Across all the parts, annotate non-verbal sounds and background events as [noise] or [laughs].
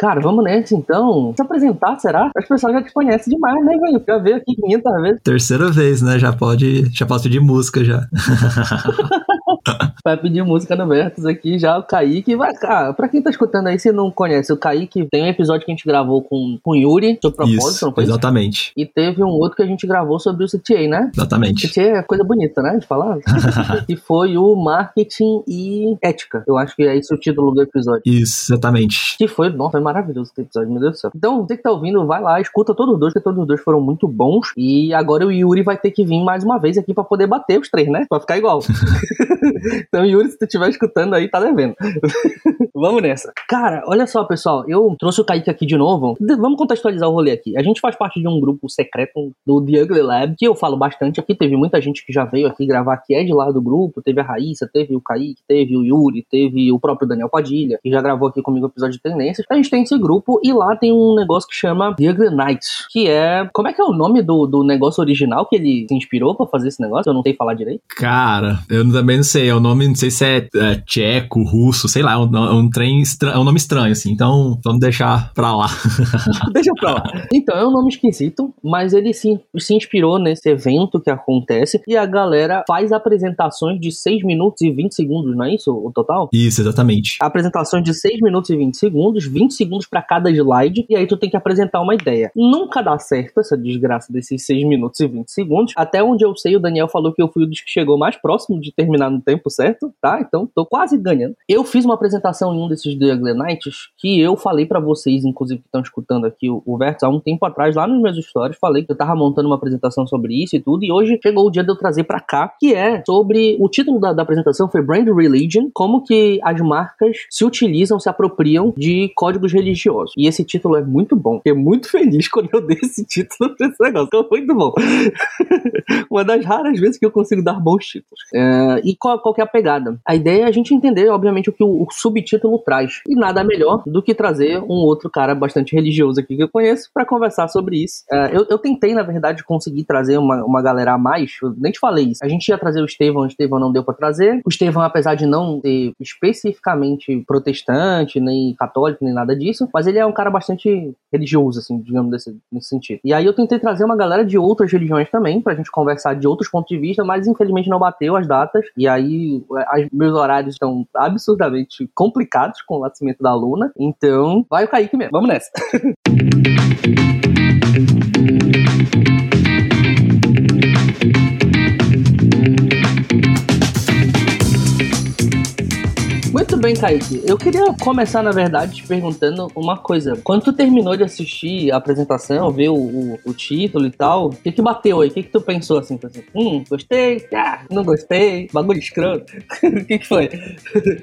cara, vamos nessa então. Se apresentar, será? As pessoas já te conhecem demais, né, velho? Já veio aqui 500 vezes. Terceira vez, né? Já pode, já posso pedir música já. [laughs] [laughs] vai pedir música no Vertus aqui já, o Kaique. Vai, cara, pra quem tá escutando aí, se não conhece, o Kaique tem um episódio que a gente gravou com, com o Yuri sobre propósito, Isso, não foi? exatamente. E teve um outro que a gente gravou sobre o CTA, né? Exatamente. CTA é coisa bonita, né? De falar. que [laughs] foi o Marketing e Ética. Eu acho que é esse o título do episódio. Isso, exatamente. Que foi, nossa, foi maravilhoso esse episódio, meu Deus do céu. Então, você que tá ouvindo, vai lá, escuta todos os dois, porque todos os dois foram muito bons. E agora o Yuri vai ter que vir mais uma vez aqui pra poder bater os três, né? Pra ficar igual. [laughs] [laughs] então, Yuri, se tu estiver escutando aí, tá devendo. [laughs] Vamos nessa. Cara, olha só, pessoal. Eu trouxe o Kaique aqui de novo. Vamos contextualizar o rolê aqui. A gente faz parte de um grupo secreto do The Ugly Lab, que eu falo bastante aqui. Teve muita gente que já veio aqui gravar, que é de lá do grupo. Teve a Raíssa, teve o Kaique, teve o Yuri, teve o próprio Daniel Padilha, que já gravou aqui comigo o episódio de tendências. A gente tem esse grupo e lá tem um negócio que chama The Ugly Nights, que é... Como é que é o nome do, do negócio original que ele se inspirou pra fazer esse negócio? Eu não sei falar direito. Cara, eu também não sei. É o nome, não sei se é, é tcheco, russo, sei lá. É um, é um trem estranho, é um nome estranho, assim. Então, vamos deixar pra lá. [laughs] Deixa pra lá. Então, é um nome esquisito, mas ele se, se inspirou nesse evento que acontece e a galera faz apresentações de 6 minutos e 20 segundos, não é isso o total? Isso, exatamente. Apresentações de 6 minutos e 20 segundos, 20 segundos pra cada slide, e aí tu tem que apresentar uma ideia. Nunca dá certo essa desgraça desses 6 minutos e 20 segundos. Até onde eu sei, o Daniel falou que eu fui o dos que chegou mais próximo de terminar no tempo certo, tá? Então tô quase ganhando. Eu fiz uma apresentação em um desses Ugly Nights que eu falei pra vocês, inclusive que estão escutando aqui o, o Vertus há um tempo atrás, lá nos meus stories, falei que eu tava montando uma apresentação sobre isso e tudo, e hoje chegou o dia de eu trazer pra cá, que é sobre. O título da, da apresentação foi Brand Religion, como que as marcas se utilizam, se apropriam de códigos religiosos. E esse título é muito bom. Fiquei muito feliz quando eu dei esse título pra esse negócio. Ficou muito bom. [laughs] uma das raras vezes que eu consigo dar bons títulos. É, e qual, qual é a pegada? A ideia é a gente entender, obviamente, o que o, o subtítulo traz. E nada melhor do que trazer um outro cara bastante religioso aqui que eu conheço para conversar sobre isso. É, eu, eu tentei, na verdade, conseguir trazer uma, uma galera a mais. Eu nem te falei isso. A gente ia trazer o Estevão, o Estevão não deu para trazer. O Estevão, apesar de não ser especificamente protestante, nem católico, nem nada disso, mas ele é um cara bastante religioso, assim, digamos, desse, nesse sentido. E aí eu tentei trazer uma galera de outras religiões também, pra gente conversar de outros pontos de vista, mas infelizmente não bateu as datas. E aí as, meus horários estão absurdamente complicados com o nascimento da Luna. Então, vai o Kaique mesmo. Vamos nessa. [laughs] bem, Kaique. Eu queria começar, na verdade, te perguntando uma coisa. Quando tu terminou de assistir a apresentação, ver o, o, o título e tal, o que que bateu aí? O que que tu pensou assim? Assim, hum, gostei, ah, não gostei, bagulho escroto. [laughs] o que que foi?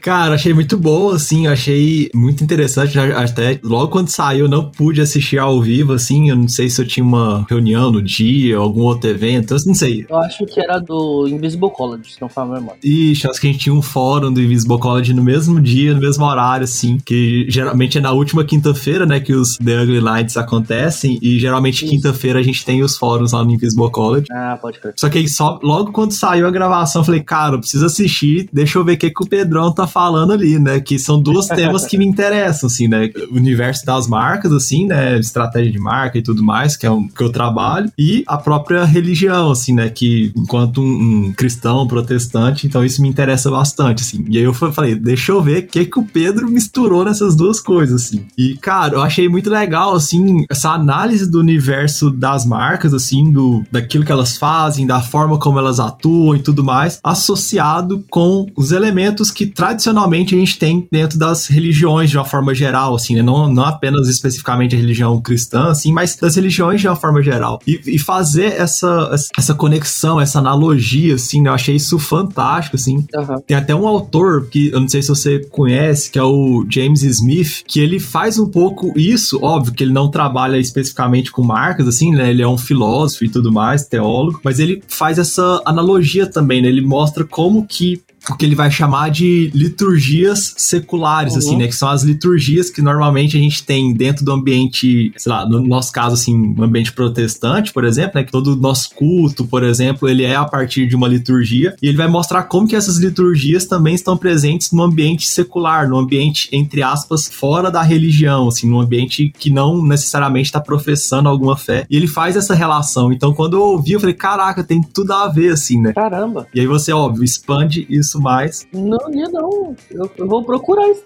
Cara, achei muito bom, assim, achei muito interessante. Até logo quando saiu, eu não pude assistir ao vivo, assim. Eu não sei se eu tinha uma reunião no dia, algum outro evento, eu não sei. Eu acho que era do Invisible College, se não a memória. Ixi, acho que a gente tinha um fórum do Invisible College no mesmo dia, no mesmo horário, assim, que geralmente é na última quinta-feira, né, que os The Ugly Nights acontecem, e geralmente quinta-feira a gente tem os fóruns lá no Invisible College. Ah, pode crer. Só que aí só logo quando saiu a gravação, eu falei, cara, eu preciso assistir, deixa eu ver o que, que o Pedrão tá falando ali, né? Que são dois [laughs] temas que me interessam, assim, né? O universo das marcas, assim, né? Estratégia de marca e tudo mais, que é o que eu trabalho, e a própria religião, assim, né? Que enquanto um, um cristão, protestante, então isso me interessa bastante, assim. E aí eu fa- falei, deixa eu ver o que, que o Pedro misturou nessas duas coisas, assim. E, cara, eu achei muito legal, assim, essa análise do universo das marcas, assim, do, daquilo que elas fazem, da forma como elas atuam e tudo mais, associado com os elementos que tradicionalmente a gente tem dentro das religiões de uma forma geral, assim, né? Não, não apenas especificamente a religião cristã, assim, mas das religiões de uma forma geral. E, e fazer essa, essa conexão, essa analogia, assim, né? Eu achei isso fantástico, assim. Aham. Tem até um autor que eu não sei se você conhece, que é o James Smith, que ele faz um pouco isso, óbvio que ele não trabalha especificamente com marcas, assim, né? Ele é um filósofo e tudo mais, teólogo, mas ele faz essa analogia também, né? Ele mostra como que o que ele vai chamar de liturgias seculares, assim, uhum. assim, né? Que são as liturgias que normalmente a gente tem dentro do ambiente, sei lá, no nosso caso, assim, um ambiente protestante, por exemplo, né? Que todo o nosso culto, por exemplo, ele é a partir de uma liturgia. E ele vai mostrar como que essas liturgias também estão presentes no ambiente secular, no ambiente, entre aspas, fora da religião, assim, no ambiente que não necessariamente está professando alguma fé. E ele faz essa relação. Então, quando eu ouvi, eu falei, caraca, tem tudo a ver, assim, né? Caramba. E aí você, óbvio, expande isso mais. Não, não. Eu, eu vou procurar isso.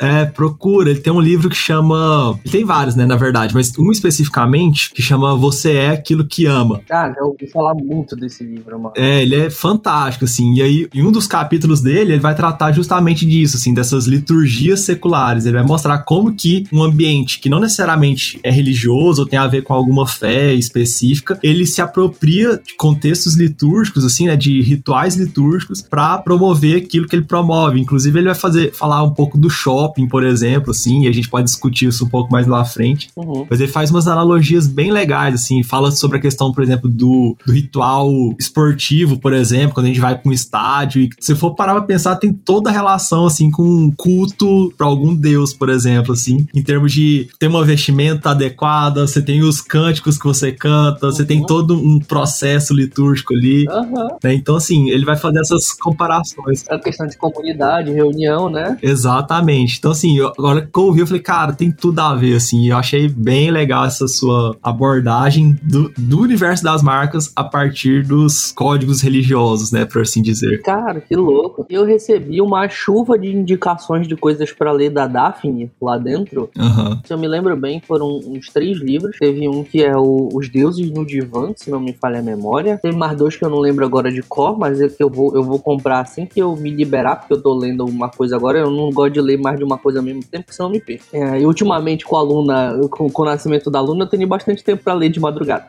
É, procura. Ele tem um livro que chama. Ele tem vários, né, na verdade, mas um especificamente que chama Você é aquilo que ama. Ah, já ouvi falar muito desse livro, mano. É, ele é fantástico, assim. E aí, em um dos capítulos dele, ele vai tratar justamente disso, assim, dessas liturgias seculares. Ele vai mostrar como que um ambiente que não necessariamente é religioso ou tem a ver com alguma fé específica, ele se apropria de contextos litúrgicos, assim, né, de rituais litúrgicos, para promover aquilo que ele promove. Inclusive, ele vai fazer falar um pouco do shopping, por exemplo, assim, e a gente pode discutir isso um pouco mais lá à frente. Uhum. Mas ele faz umas analogias bem legais, assim, fala sobre a questão, por exemplo, do, do ritual esportivo, por exemplo, quando a gente vai para um estádio. E se for parar pra pensar, tem toda a relação, assim, com um culto para algum deus, por exemplo, assim, em termos de ter uma vestimenta adequada, você tem os cânticos que você canta, uhum. você tem uhum. todo um processo litúrgico ali. Uhum. Né? Então, assim, ele vai fazer essas comparações. A questão de comunidade, reunião, né? Exatamente. Então, assim, eu, agora que eu ouvi, eu falei, cara, tem tudo a ver, assim. Eu achei bem legal essa sua abordagem do, do universo das marcas a partir dos códigos religiosos, né, por assim dizer. Cara, que louco. Eu recebi uma chuva de indicações de coisas para ler da Daphne lá dentro. Uhum. Se eu me lembro bem, foram uns três livros. Teve um que é o Os Deuses no Divã, se não me falha a memória. Tem mais dois que eu não lembro agora de cor, mas é que eu vou, eu vou comprar assim que eu me liberar, porque eu tô lendo uma coisa agora. Eu não gosto de ler mais de uma coisa ao mesmo tempo, porque senão eu me perco. É, e ultimamente, com a aluna, com, com, o nascimento da aluna, eu tenho bastante tempo para ler de madrugada.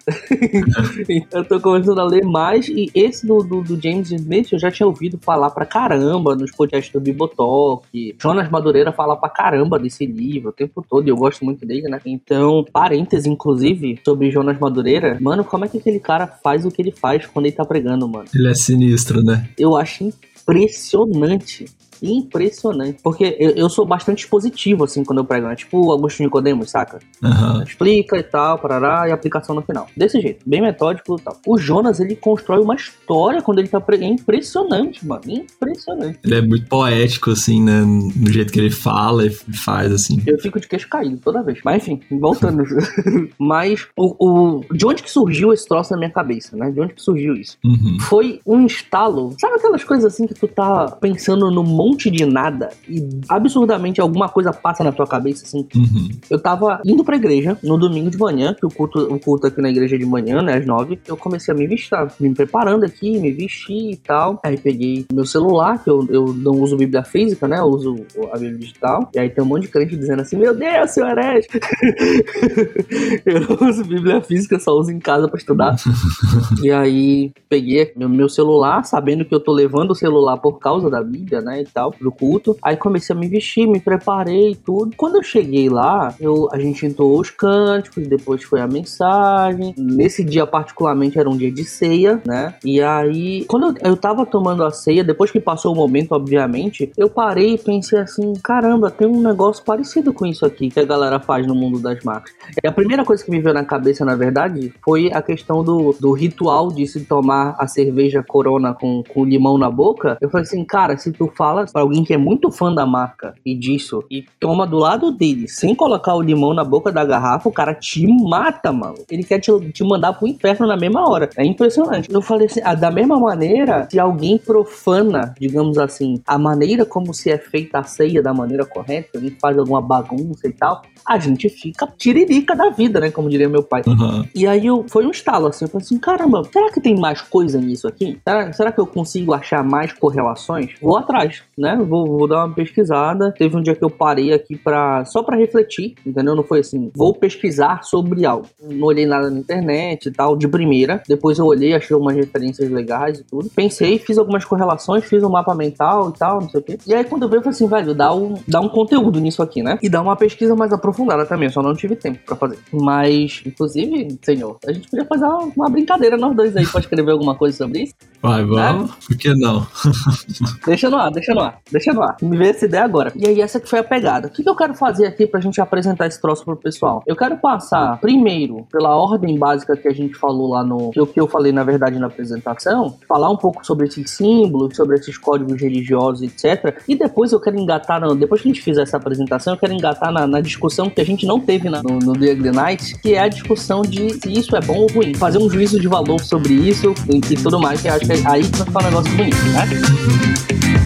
[laughs] então eu tô começando a ler mais. E esse do, do, do James Smith eu já tinha ouvido falar pra caramba nos podcasts do Bibotalk. Jonas Madureira fala pra caramba desse livro o tempo todo, e eu gosto muito dele, né? Então, parêntese, inclusive, sobre Jonas Madureira, mano, como é que aquele cara faz o que ele faz quando ele tá pregando, mano? Ele é sinistro, né? Eu acho impressionante impressionante. Porque eu, eu sou bastante positivo, assim, quando eu prego, né? Tipo o Augusto Nicodemos, saca? Uhum. Explica e tal, parará, e aplicação no final. Desse jeito, bem metódico e tal. O Jonas, ele constrói uma história quando ele tá pregando. É impressionante, mano. Impressionante. Ele é muito poético, assim, né? No jeito que ele fala e faz, assim. Eu fico de queixo caído toda vez. Mas enfim, voltando. [laughs] Mas o, o, de onde que surgiu esse troço na minha cabeça, né? De onde que surgiu isso? Uhum. Foi um estalo. Sabe aquelas coisas assim que tu tá pensando no monte monte de nada e absurdamente alguma coisa passa na tua cabeça, assim. Uhum. Eu tava indo pra igreja no domingo de manhã, que o culto, o culto aqui na igreja de manhã, né, às nove, eu comecei a me vestir, me preparando aqui, me vestir e tal. Aí peguei meu celular, que eu, eu não uso Bíblia física, né, eu uso a Bíblia digital. E aí tem um monte de crente dizendo assim, meu Deus, seu herege! [laughs] eu não uso Bíblia física, só uso em casa pra estudar. [laughs] e aí peguei meu, meu celular, sabendo que eu tô levando o celular por causa da Bíblia, né, e tal tal, pro culto. Aí comecei a me vestir, me preparei e tudo. Quando eu cheguei lá, eu, a gente entrou os cânticos, depois foi a mensagem. Nesse dia, particularmente, era um dia de ceia, né? E aí, quando eu, eu tava tomando a ceia, depois que passou o momento, obviamente, eu parei e pensei assim: caramba, tem um negócio parecido com isso aqui que a galera faz no mundo das marcas. E a primeira coisa que me veio na cabeça, na verdade, foi a questão do, do ritual de se tomar a cerveja corona com, com limão na boca. Eu falei assim, cara, se tu fala para alguém que é muito fã da marca e disso, e toma do lado dele, sem colocar o limão na boca da garrafa, o cara te mata, mano. Ele quer te, te mandar pro inferno na mesma hora. É impressionante. Eu falei assim, ah, da mesma maneira, se alguém profana, digamos assim, a maneira como se é feita a ceia da maneira correta, alguém faz alguma bagunça e tal, a gente fica tiririca da vida, né? Como diria meu pai. Uhum. E aí eu, foi um estalo assim, eu falei assim, caramba, será que tem mais coisa nisso aqui? Será, será que eu consigo achar mais correlações? Vou atrás né? Vou, vou dar uma pesquisada. Teve um dia que eu parei aqui para só para refletir, entendeu? Não foi assim, vou pesquisar sobre algo. Não olhei nada na internet e tal, de primeira. Depois eu olhei, achei umas referências legais e tudo. Pensei, fiz algumas correlações, fiz um mapa mental e tal, não sei o quê. E aí quando eu vi, eu falei assim, velho, dá um, dá um conteúdo nisso aqui, né? E dá uma pesquisa mais aprofundada também, só não tive tempo para fazer. Mas, inclusive, senhor, a gente podia fazer uma, uma brincadeira nós dois aí, pode escrever alguma coisa sobre isso? Vai, vamos. Né? Por que não? [laughs] deixa no ar, deixa no ar, deixa no ar. Me vê essa ideia agora. E aí, essa que foi a pegada. O que, que eu quero fazer aqui pra gente apresentar esse troço pro pessoal? Eu quero passar, primeiro, pela ordem básica que a gente falou lá no. Que, que eu falei, na verdade, na apresentação. Falar um pouco sobre esses símbolos, sobre esses códigos religiosos, etc. E depois eu quero engatar, no, depois que a gente fizer essa apresentação, eu quero engatar na, na discussão que a gente não teve na, no, no The Night, que é a discussão de se isso é bom ou ruim. Fazer um juízo de valor sobre isso e, e tudo mais, que acho que é aí que vai ficar um negócio bonito, né?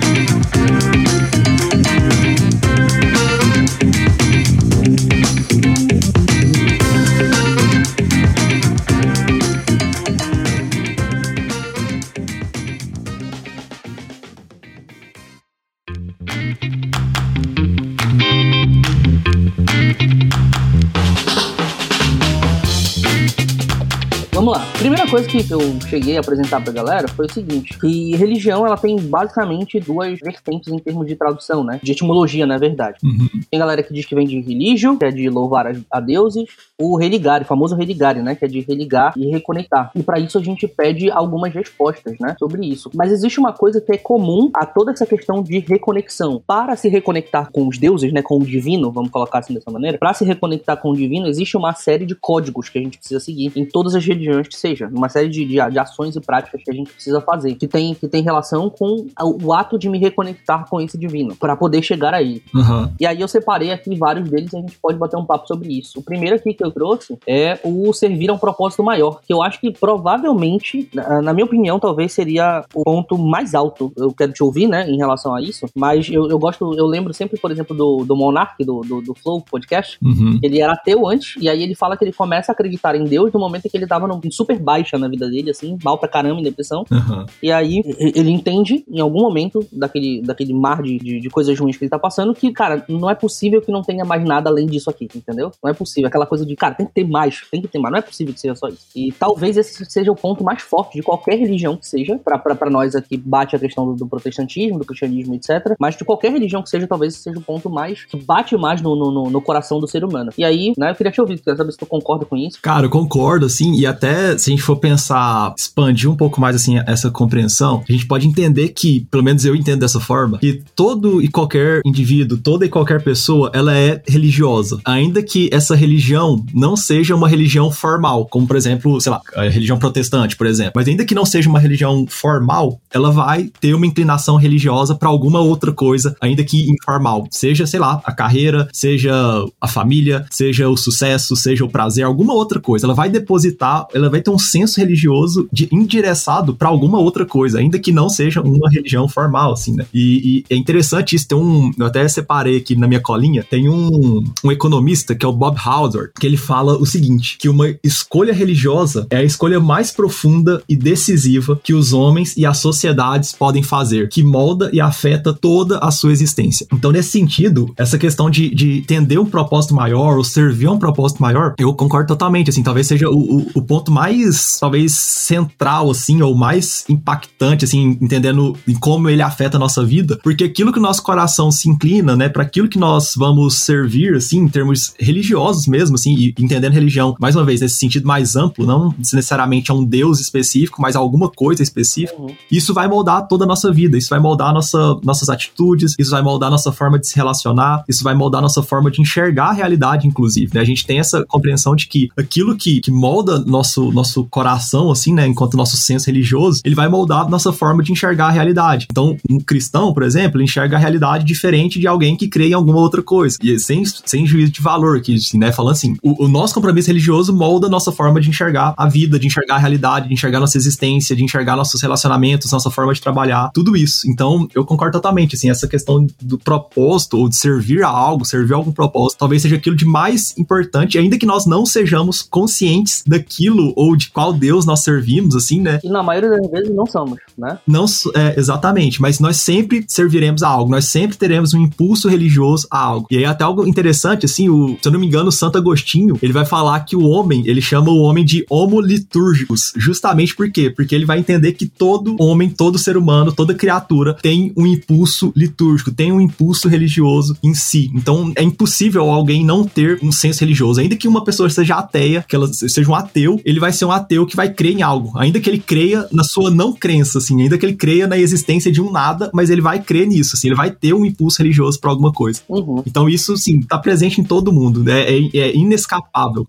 Que eu cheguei a apresentar pra galera foi o seguinte: que religião ela tem basicamente duas vertentes em termos de tradução, né? De etimologia, na verdade. Uhum. Tem galera que diz que vem de religio, que é de louvar a, deuses, o religare, o famoso religare, né? Que é de religar e reconectar. E para isso a gente pede algumas respostas, né? Sobre isso. Mas existe uma coisa que é comum a toda essa questão de reconexão. Para se reconectar com os deuses, né? Com o divino, vamos colocar assim dessa maneira. Para se reconectar com o divino, existe uma série de códigos que a gente precisa seguir em todas as religiões que seja, uma série de, de, de, ações e práticas que a gente precisa fazer, que tem, que tem relação com o ato de me reconectar com esse divino, para poder chegar aí. Uhum. E aí eu separei aqui vários deles e a gente pode bater um papo sobre isso. O primeiro aqui que eu trouxe é o servir a um propósito maior, que eu acho que provavelmente, na minha opinião, talvez seria o ponto mais alto. Eu quero te ouvir, né, em relação a isso, mas eu, eu gosto, eu lembro sempre, por exemplo, do, do Monark, do, do, do Flow Podcast, uhum. ele era ateu antes, e aí ele fala que ele começa a acreditar em Deus no momento em que ele tava num super baixa na vida dele, assim, mal pra caramba em depressão. Uhum. E aí ele entende, em algum momento, daquele, daquele mar de, de, de, coisas ruins que ele tá passando, que, cara, não é possível que não tenha mais nada além disso aqui, entendeu? Não é possível. Aquela coisa de, cara, tem que ter mais, tem que ter mais. Não é possível que seja só isso. E talvez esse seja o ponto mais forte de qualquer religião que seja, pra nós aqui bate a questão do, do protestantismo, do cristianismo, etc. Mas de qualquer religião que seja, talvez esse seja o ponto mais que bate mais no, no, no coração do ser humano. E aí, né, eu queria te ouvir, queria saber se tu concorda com isso. Cara, eu concordo, assim, e até se a gente for pensar, expandir um pouco mais assim essa compreensão, a gente pode entender que, pelo menos eu entendo dessa forma, que todo e qualquer indivíduo, toda e qualquer pessoa, ela é religiosa, ainda que essa religião não seja uma religião formal, como por exemplo, sei lá, a religião protestante, por exemplo. Mas ainda que não seja uma religião formal, ela vai ter uma inclinação religiosa para alguma outra coisa, ainda que informal, seja, sei lá, a carreira, seja a família, seja o sucesso, seja o prazer, alguma outra coisa. Ela vai depositar, ela vai ter um senso religioso de endereçado para alguma outra coisa, ainda que não seja uma religião formal, assim, né? E, e, é interessante isso, tem um, eu até separei aqui na minha colinha, tem um, um economista que é o Bob Howard, que ele fala o seguinte, que uma escolha religiosa é a escolha mais profunda e decisiva que os homens e as sociedades podem fazer, que molda e afeta toda a sua existência. Então, nesse sentido, essa questão de, de entender um propósito maior ou servir a um propósito maior, eu concordo totalmente, assim, talvez seja o, o, o ponto mais, talvez, central, assim, ou mais impactante, assim, entendendo em como ele afeta a nossa vida, porque aquilo que o nosso coração se inclina, né, para aquilo que nós vamos servir, assim, em termos religiosos mesmo, assim, e entendendo religião, mais uma vez, nesse sentido mais amplo, não necessariamente a um Deus específico, mas a alguma coisa específica, uhum. isso vai moldar toda a nossa vida, isso vai moldar nossa, nossas atitudes, isso vai moldar nossa forma de se relacionar, isso vai moldar nossa forma de enxergar a realidade, inclusive, né? A gente tem essa compreensão de que aquilo que, que molda nosso, nosso coração, assim, né, enquanto nosso senso religioso, ele vai moldar nossa forma de enxergar a realidade. Então, um cristão, por exemplo, enxerga a realidade diferente de alguém que crê em alguma outra coisa. E sem, sem juízo de valor aqui, assim, né? Falando assim, o, o nosso compromisso religioso molda nossa forma de enxergar a vida, de enxergar a realidade, de enxergar nossa existência, de enxergar nossos relacionamentos, nossa forma de trabalhar, tudo isso. Então, eu concordo totalmente, assim, essa questão do propósito ou de servir a algo, servir a algum propósito, talvez seja aquilo de mais importante, ainda que nós não sejamos conscientes daquilo aquilo, ou de qual Deus nós servimos, assim, né? E na maioria das vezes não somos, né? Não, é, exatamente, mas nós sempre serviremos a algo, nós sempre teremos um impulso religioso a algo. E aí até algo interessante, assim, o, se eu não me engano, o Santo Agostinho, ele vai falar que o homem, ele chama o homem de homo litúrgicos, justamente por quê? Porque ele vai entender que todo homem, todo ser humano, toda criatura tem um impulso litúrgico, tem um impulso religioso em si. Então é impossível alguém não ter um senso religioso. Ainda que uma pessoa seja ateia, que ela seja um ateu, ele vai ser um ateu que vai crer em algo. Ainda que ele creia na sua não crença, assim, ainda que ele creia na existência de um nada, mas ele vai crer nisso, assim, ele vai ter um impulso religioso para alguma coisa. Uhum. Então isso, sim, tá presente em todo mundo, né? É, é, inescapável.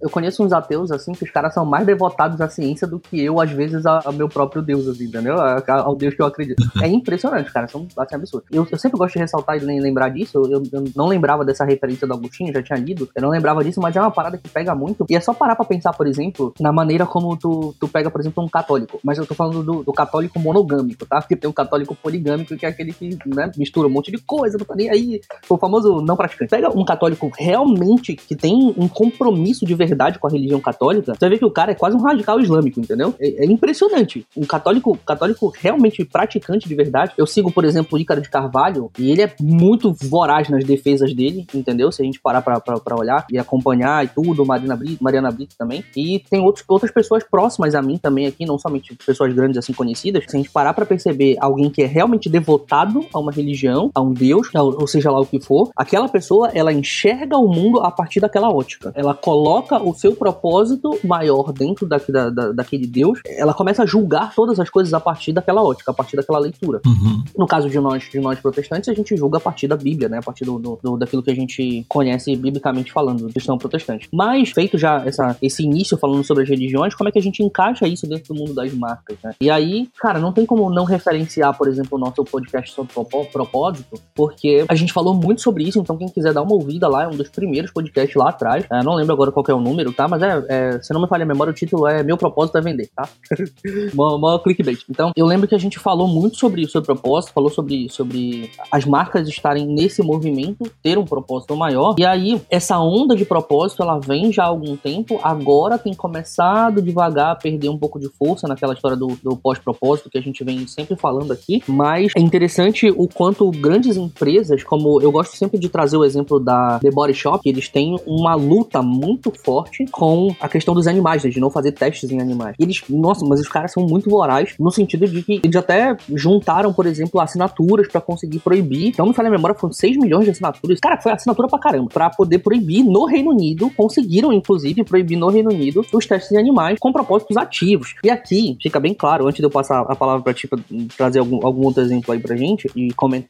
Eu conheço uns ateus, assim, que os caras são mais devotados à ciência do que eu, às vezes, ao meu próprio Deus, assim, entendeu? Ao Deus que eu acredito. [laughs] É impressionante, cara, são assim, absurdos. Eu, eu sempre gosto de ressaltar e lembrar disso, eu, eu não lembrava dessa referência do Agostinho, já tinha lido, eu não lembrava disso, mas é uma parada que pega muito, e é só parar pra pensar, por exemplo, na maneira como tu, tu pega, por exemplo, um católico, mas eu tô falando do, do católico monogâmico, tá? Porque tem um católico poligâmico, que é aquele que, né, mistura um monte de coisa, não tá nem aí, o famoso não praticante. Pega um católico realmente que tem um compromisso de verdade com a religião católica, você ver que o cara é quase um radical islâmico, entendeu? É, é impressionante. Um católico, católico realmente praticante de verdade. Eu sigo, por exemplo, o Ícaro de Carvalho, e ele é muito voraz nas defesas dele, entendeu? Se a gente parar pra, olhar e acompanhar e tudo, Mariana Brito, Mariana Brito também. E tem outros, outras pessoas próximas a mim também aqui, não somente pessoas grandes assim conhecidas. Se a gente parar pra perceber alguém que é realmente devotado a uma religião, a um Deus, ou seja lá o que for, aquela pessoa, ela enxerga o mundo a partir daquela ótica. Ela coloca o seu propósito maior dentro da, da, da daquele Deus, ela começa a julgar todas as coisas a partir daquela ótica, a partir daquela leitura. Uhum. No caso de nós, de nós protestantes, a gente julga a partir da Bíblia, né? A partir do, do, do daquilo que a gente conhece biblicamente falando, do cristão protestante. Mas, feito já essa, esse início falando sobre as religiões, como é que a gente encaixa isso dentro do mundo das marcas, né? E aí, cara, não tem como não referenciar, por exemplo, o nosso podcast sobre propósito, porque a gente falou muito sobre isso, então quem quiser dar uma ouvida lá, é um dos primeiros podcasts lá atrás. É, não lembro agora qual é o número, tá? Mas é, é, se não me falha a memória, o título é Meu Propósito é Vender, tá? [laughs] mó, clickbait. Então, eu lembro que a gente falou muito sobre isso, sobre propósito, falou sobre, sobre as marcas estarem nesse movimento, ter um propósito maior. E aí, essa onda de propósito, ela vem já há algum tempo, agora tem começado devagar a perder um pouco de força naquela história do, do pós-propósito que a gente vem sempre falando aqui. Mas é interessante o quanto grandes empresas, como eu gosto sempre de trazer o exemplo da The Body Shop, eles têm uma luta muito forte com a questão dos animais, né, de não fazer testes em animais. E eles, nossa, mas os caras são muito vorazes no sentido de que eles até juntaram, por exemplo, assinaturas para conseguir proibir. Então, me falei a memória, foram 6 milhões de assinaturas. Cara, foi assinatura pra caramba. Pra poder proibir no Reino Unido, conseguiram, inclusive, proibir no Reino Unido os testes em animais com propósitos ativos. E aqui, fica bem claro, antes de eu passar a palavra pra ti, pra trazer algum, algum outro exemplo aí pra gente e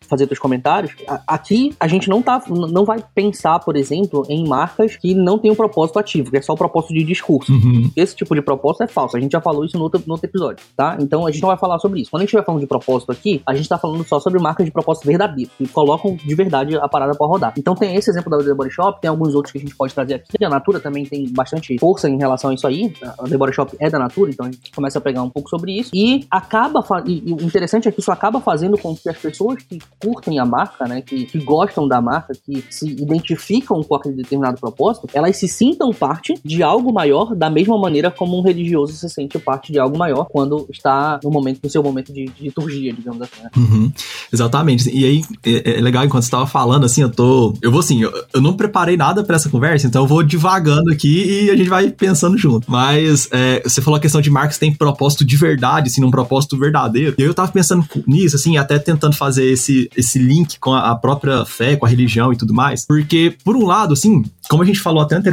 fazer teus comentários, aqui a gente não tá, não vai pensar, por exemplo, em marcas que não tem um propósito ativo, que é só o propósito de discurso. Uhum. Esse tipo de propósito é falso. A gente já falou isso no outro, no outro episódio, tá? Então a gente não vai falar sobre isso. Quando a gente estiver falando de propósito aqui, a gente tá falando só sobre marcas de propósito verdadeiro, que colocam de verdade a parada para rodar. Então tem esse exemplo da The Body Shop, tem alguns outros que a gente pode trazer aqui. A Natura também tem bastante força em relação a isso aí. A The Body Shop é da Natura, então a gente começa a pegar um pouco sobre isso. E acaba, e, o interessante é que isso acaba fazendo com que as pessoas que curtem a marca, né, que, que gostam da marca, que se identificam com aquele determinado propósito, elas se sintam parte de algo maior da mesma maneira como um religioso se sente parte de algo maior quando está no momento, no seu momento de, de liturgia, digamos assim. Né? Uhum, exatamente. E aí, é, é, legal, enquanto você estava falando, assim, eu tô. Eu vou assim, eu, eu não preparei nada para essa conversa, então eu vou devagando aqui e a gente vai pensando junto. Mas é, você falou a questão de marcas tem propósito de verdade, assim, um propósito verdadeiro. E eu tava pensando nisso, assim, até tentando fazer esse, esse link com a, a própria fé, com a religião e tudo mais. Porque, por um lado, assim, como a gente falou até anteriormente,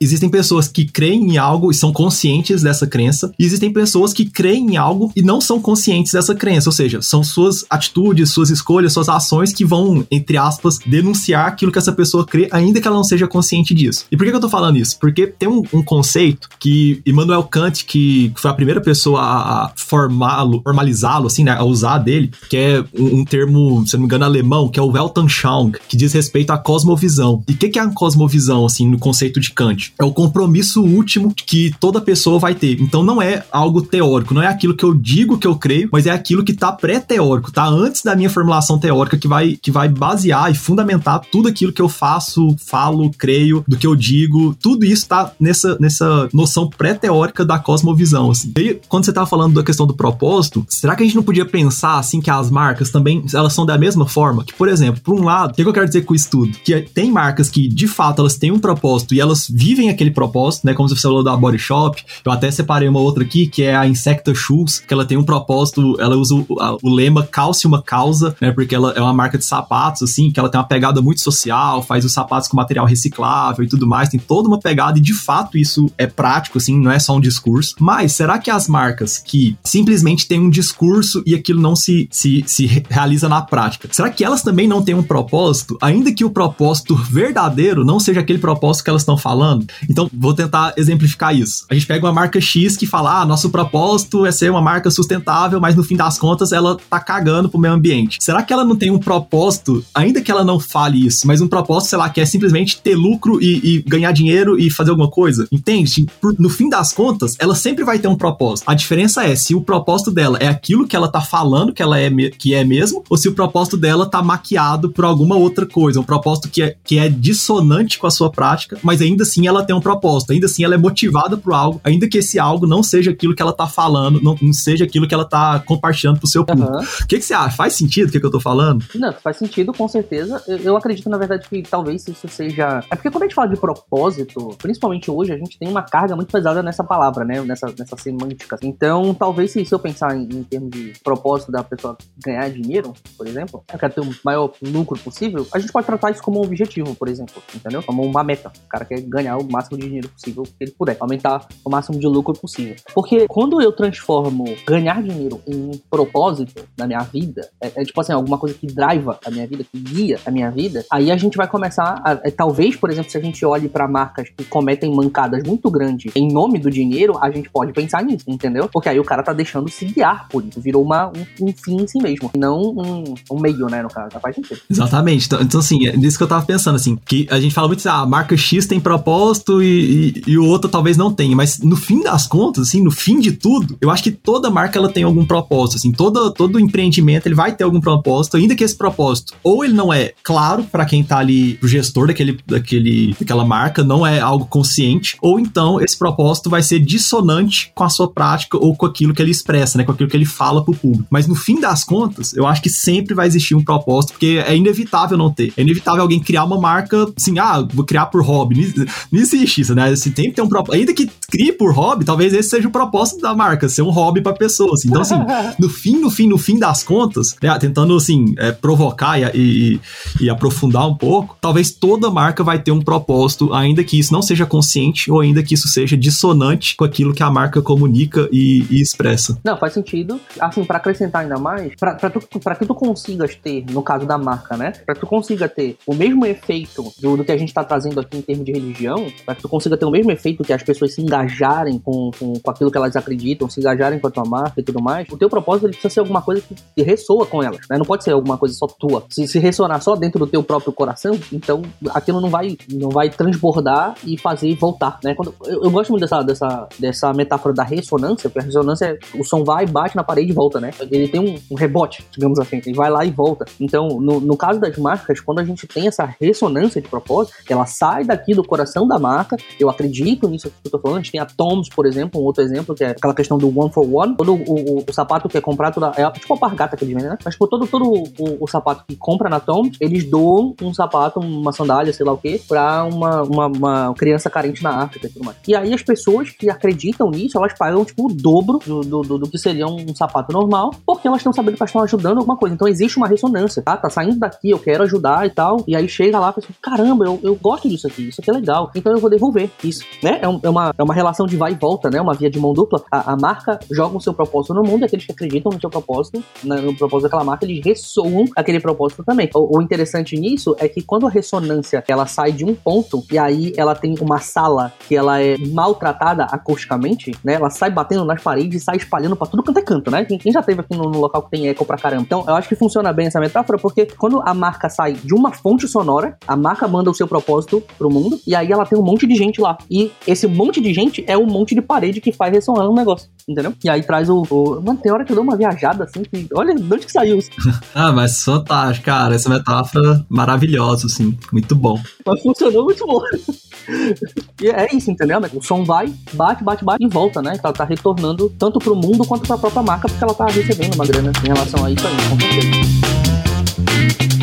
existem pessoas que creem em algo e são conscientes dessa crença, e existem pessoas que creem em algo e não são conscientes dessa crença, ou seja, são suas atitudes, suas escolhas, suas ações que vão, entre aspas, denunciar aquilo que essa pessoa crê, ainda que ela não seja consciente disso. E por que, eu tô falando isso? Porque tem um, um conceito que Immanuel Kant, que foi a primeira pessoa a formá-lo, formalizá-lo, assim, né, a usar dele, que é um, um, termo, se não me engano, alemão, que é o Weltanschauung, que diz respeito à cosmovisão. E o que, que é a cosmovisão, assim, no conceito de Kant? É o compromisso último que toda pessoa vai ter. Então não é algo teórico, não é aquilo que eu digo que eu creio, mas é aquilo que tá pré-teórico, tá antes da minha formulação teórica que vai, que vai basear e fundamentar tudo aquilo que eu faço, falo, creio, do que eu digo, tudo isso tá nessa, nessa noção pré-teórica da cosmovisão, assim. E quando você tava falando da questão do propósito, será que a gente não podia pensar, assim, que as marcas também, elas são da mesma forma? Que, por exemplo, por um lado, o que eu quero dizer com isso tudo? Que tem marcas que, de fato, elas têm um propósito e elas vivem aquele propósito, né? Como você falou da Body Shop, eu até separei uma outra aqui, que é a Insecta Shoes, que ela tem um propósito, ela usa o, o lema calce uma causa, né? Porque ela é uma marca de sapatos, assim, que ela tem uma pegada muito social, faz os sapatos com material reciclável e tudo mais, tem toda uma pegada e de fato isso é prático, assim, não é só um discurso. Mas será que as marcas que simplesmente têm um discurso e aquilo não se, se, se realiza na prática, será que elas também não têm um propósito, ainda que o propósito verdadeiro não seja aquele propósito que elas estão falando? Então, vou tentar exemplificar isso. A gente pega uma marca X que fala, ah, nosso propósito é ser uma marca sustentável, mas no fim das contas ela tá cagando pro meio ambiente. Será que ela não tem um propósito, ainda que ela não fale isso, mas um propósito, sei lá, que é simplesmente ter lucro e, e ganhar dinheiro e fazer alguma coisa? Entende? No fim das contas, ela sempre vai ter um propósito. A diferença é se o propósito dela é aquilo que ela tá falando que ela é, que é mesmo, ou se o propósito dela tá maquiado por alguma outra coisa, um propósito que é, que é dissonante com a sua prática, mas ainda assim ela tem um propósito, ainda assim ela é motivada por algo, ainda que esse algo não seja aquilo que ela tá falando, não, não seja aquilo que ela tá compartilhando pro seu público. Uhum. O que, que você acha? Faz sentido o que, que eu tô falando? Não, faz sentido, com certeza. Eu, eu, acredito, na verdade, que talvez isso seja. É porque quando a gente fala de propósito, principalmente hoje, a gente tem uma carga muito pesada nessa palavra, né? Nessa, nessa semântica. Então, talvez se, se eu pensar em, em termos de propósito da pessoa ganhar dinheiro, por exemplo, eu quero ter o maior lucro possível, a gente pode tratar isso como um objetivo, por exemplo, entendeu? Como uma meta. O cara quer ganhar o máximo de dinheiro possível que ele puder, aumentar o máximo de lucro possível. Porque quando eu transformo ganhar dinheiro em um propósito na minha vida, é, é tipo assim, alguma coisa que driva a minha vida, que guia a minha vida, aí a gente vai começar a, é, talvez, por exemplo, se a gente olhe para marcas que cometem mancadas muito grandes em nome do dinheiro, a gente pode pensar nisso, entendeu? Porque aí o cara tá deixando se guiar por isso, virou uma, um, um fim em si mesmo, não um, um meio, né, no caso. Exatamente, então, então assim, é nisso que eu tava pensando, assim, que a gente fala muito ah, a marca X tem propósito e, e, e o outro talvez não tenha, mas no fim das contas, assim, no fim de tudo, eu acho que toda marca ela tem algum propósito, assim, todo, todo empreendimento ele vai ter algum propósito, ainda que esse propósito ou ele não é claro para quem tá ali, pro gestor daquele, daquele, daquela marca, não é algo consciente, ou então esse propósito vai ser dissonante com a sua prática ou com aquilo que ele expressa, né, com aquilo que ele fala pro público. Mas no fim das contas, eu acho que sempre vai existir um propósito, porque é inevitável não ter. É inevitável alguém criar uma marca assim, ah, vou criar por hobby. Não, existe isso, né? Assim, tem que ter um propósito. Ainda que crie por hobby, talvez esse seja o propósito da marca, ser um hobby para pessoas. Então, assim, [laughs] no fim, no fim, no fim das contas, né, tentando, assim, é, provocar e, e, e, aprofundar um pouco, talvez toda marca vai ter um propósito, ainda que isso não seja consciente ou ainda que isso seja dissonante com aquilo que a marca comunica e, e expressa. Não, faz sentido. Assim, para acrescentar ainda mais, para que tu consigas ter, no caso da marca, né, para que tu consiga ter o mesmo efeito do, do que a gente tá trazendo aqui em termos de religião, para que tu consiga ter o mesmo efeito que as pessoas se engajarem com, com, com aquilo que elas acreditam, se engajarem com a tua marca e tudo mais, o teu propósito ele precisa ser alguma coisa que ressoa com elas, né? Não pode ser alguma coisa só tua. Se, se ressonar só dentro do teu próprio coração, então aquilo não vai, não vai transbordar e fazer voltar, né? Quando, eu, eu gosto muito dessa, dessa, dessa metáfora da ressonância, porque a ressonância é o som vai, bate na parede e volta, né? Ele tem um, um rebote, digamos assim, ele vai lá e volta. Então, no, no caso das marcas, quando a gente tem essa ressonância de propósito, ela sai daqui do coração da marca, eu acredito nisso que eu tô falando, a gente tem a Toms, por exemplo, um outro exemplo, que é aquela questão do one for one, todo o, o, o sapato que é comprado, é tipo a pargata que eles vendem, né? Mas tipo, todo, todo o, o, sapato que compra na Toms, eles doam um sapato, uma sandália, sei lá o que, pra uma, uma, uma, criança carente na África e tudo mais. E aí as pessoas que acreditam nisso, elas pagam tipo o dobro do, do, do, do que seria um sapato normal, porque elas estão sabendo que elas estão ajudando alguma coisa. Então existe uma ressonância, tá? Tá saindo daqui, eu quero ajudar e tal. E aí chega lá e pensa, caramba, eu, eu gosto disso aqui, isso aqui é legal. Então eu vou devolver isso, né? É, um, é, uma, é uma relação de vai e volta, né? Uma via de mão dupla. A, a marca joga o seu propósito no mundo aqueles que acreditam no seu propósito, no propósito daquela marca, eles ressoam aquele propósito também. O, o, interessante nisso é que quando a ressonância ela sai de um ponto e aí ela tem uma sala que ela é maltratada acusticamente, né? Ela sai batendo nas paredes sai espalhando para tudo quanto é canto, né? Quem, quem já teve aqui no, no, local que tem eco pra caramba. Então, eu acho que funciona bem essa metáfora porque quando a marca sai de uma fonte sonora, a marca manda o seu propósito pro mundo e aí ela tem um monte de gente lá. E esse monte de gente é um monte de parede que faz ressoar um negócio, entendeu? E aí traz o, o... Mano, tem hora que eu dou uma viajada assim que. Olha, de onde que saiu isso? [laughs] ah, mas fantástico, cara. Essa metáfora maravilhosa, assim. Muito bom. Mas funcionou muito bom. [laughs] e é isso, entendeu? O som vai, bate, bate, bate e volta, né? Ela tá retornando tanto pro mundo quanto pra própria marca, porque ela tá recebendo uma grana em relação a isso aí, com certeza.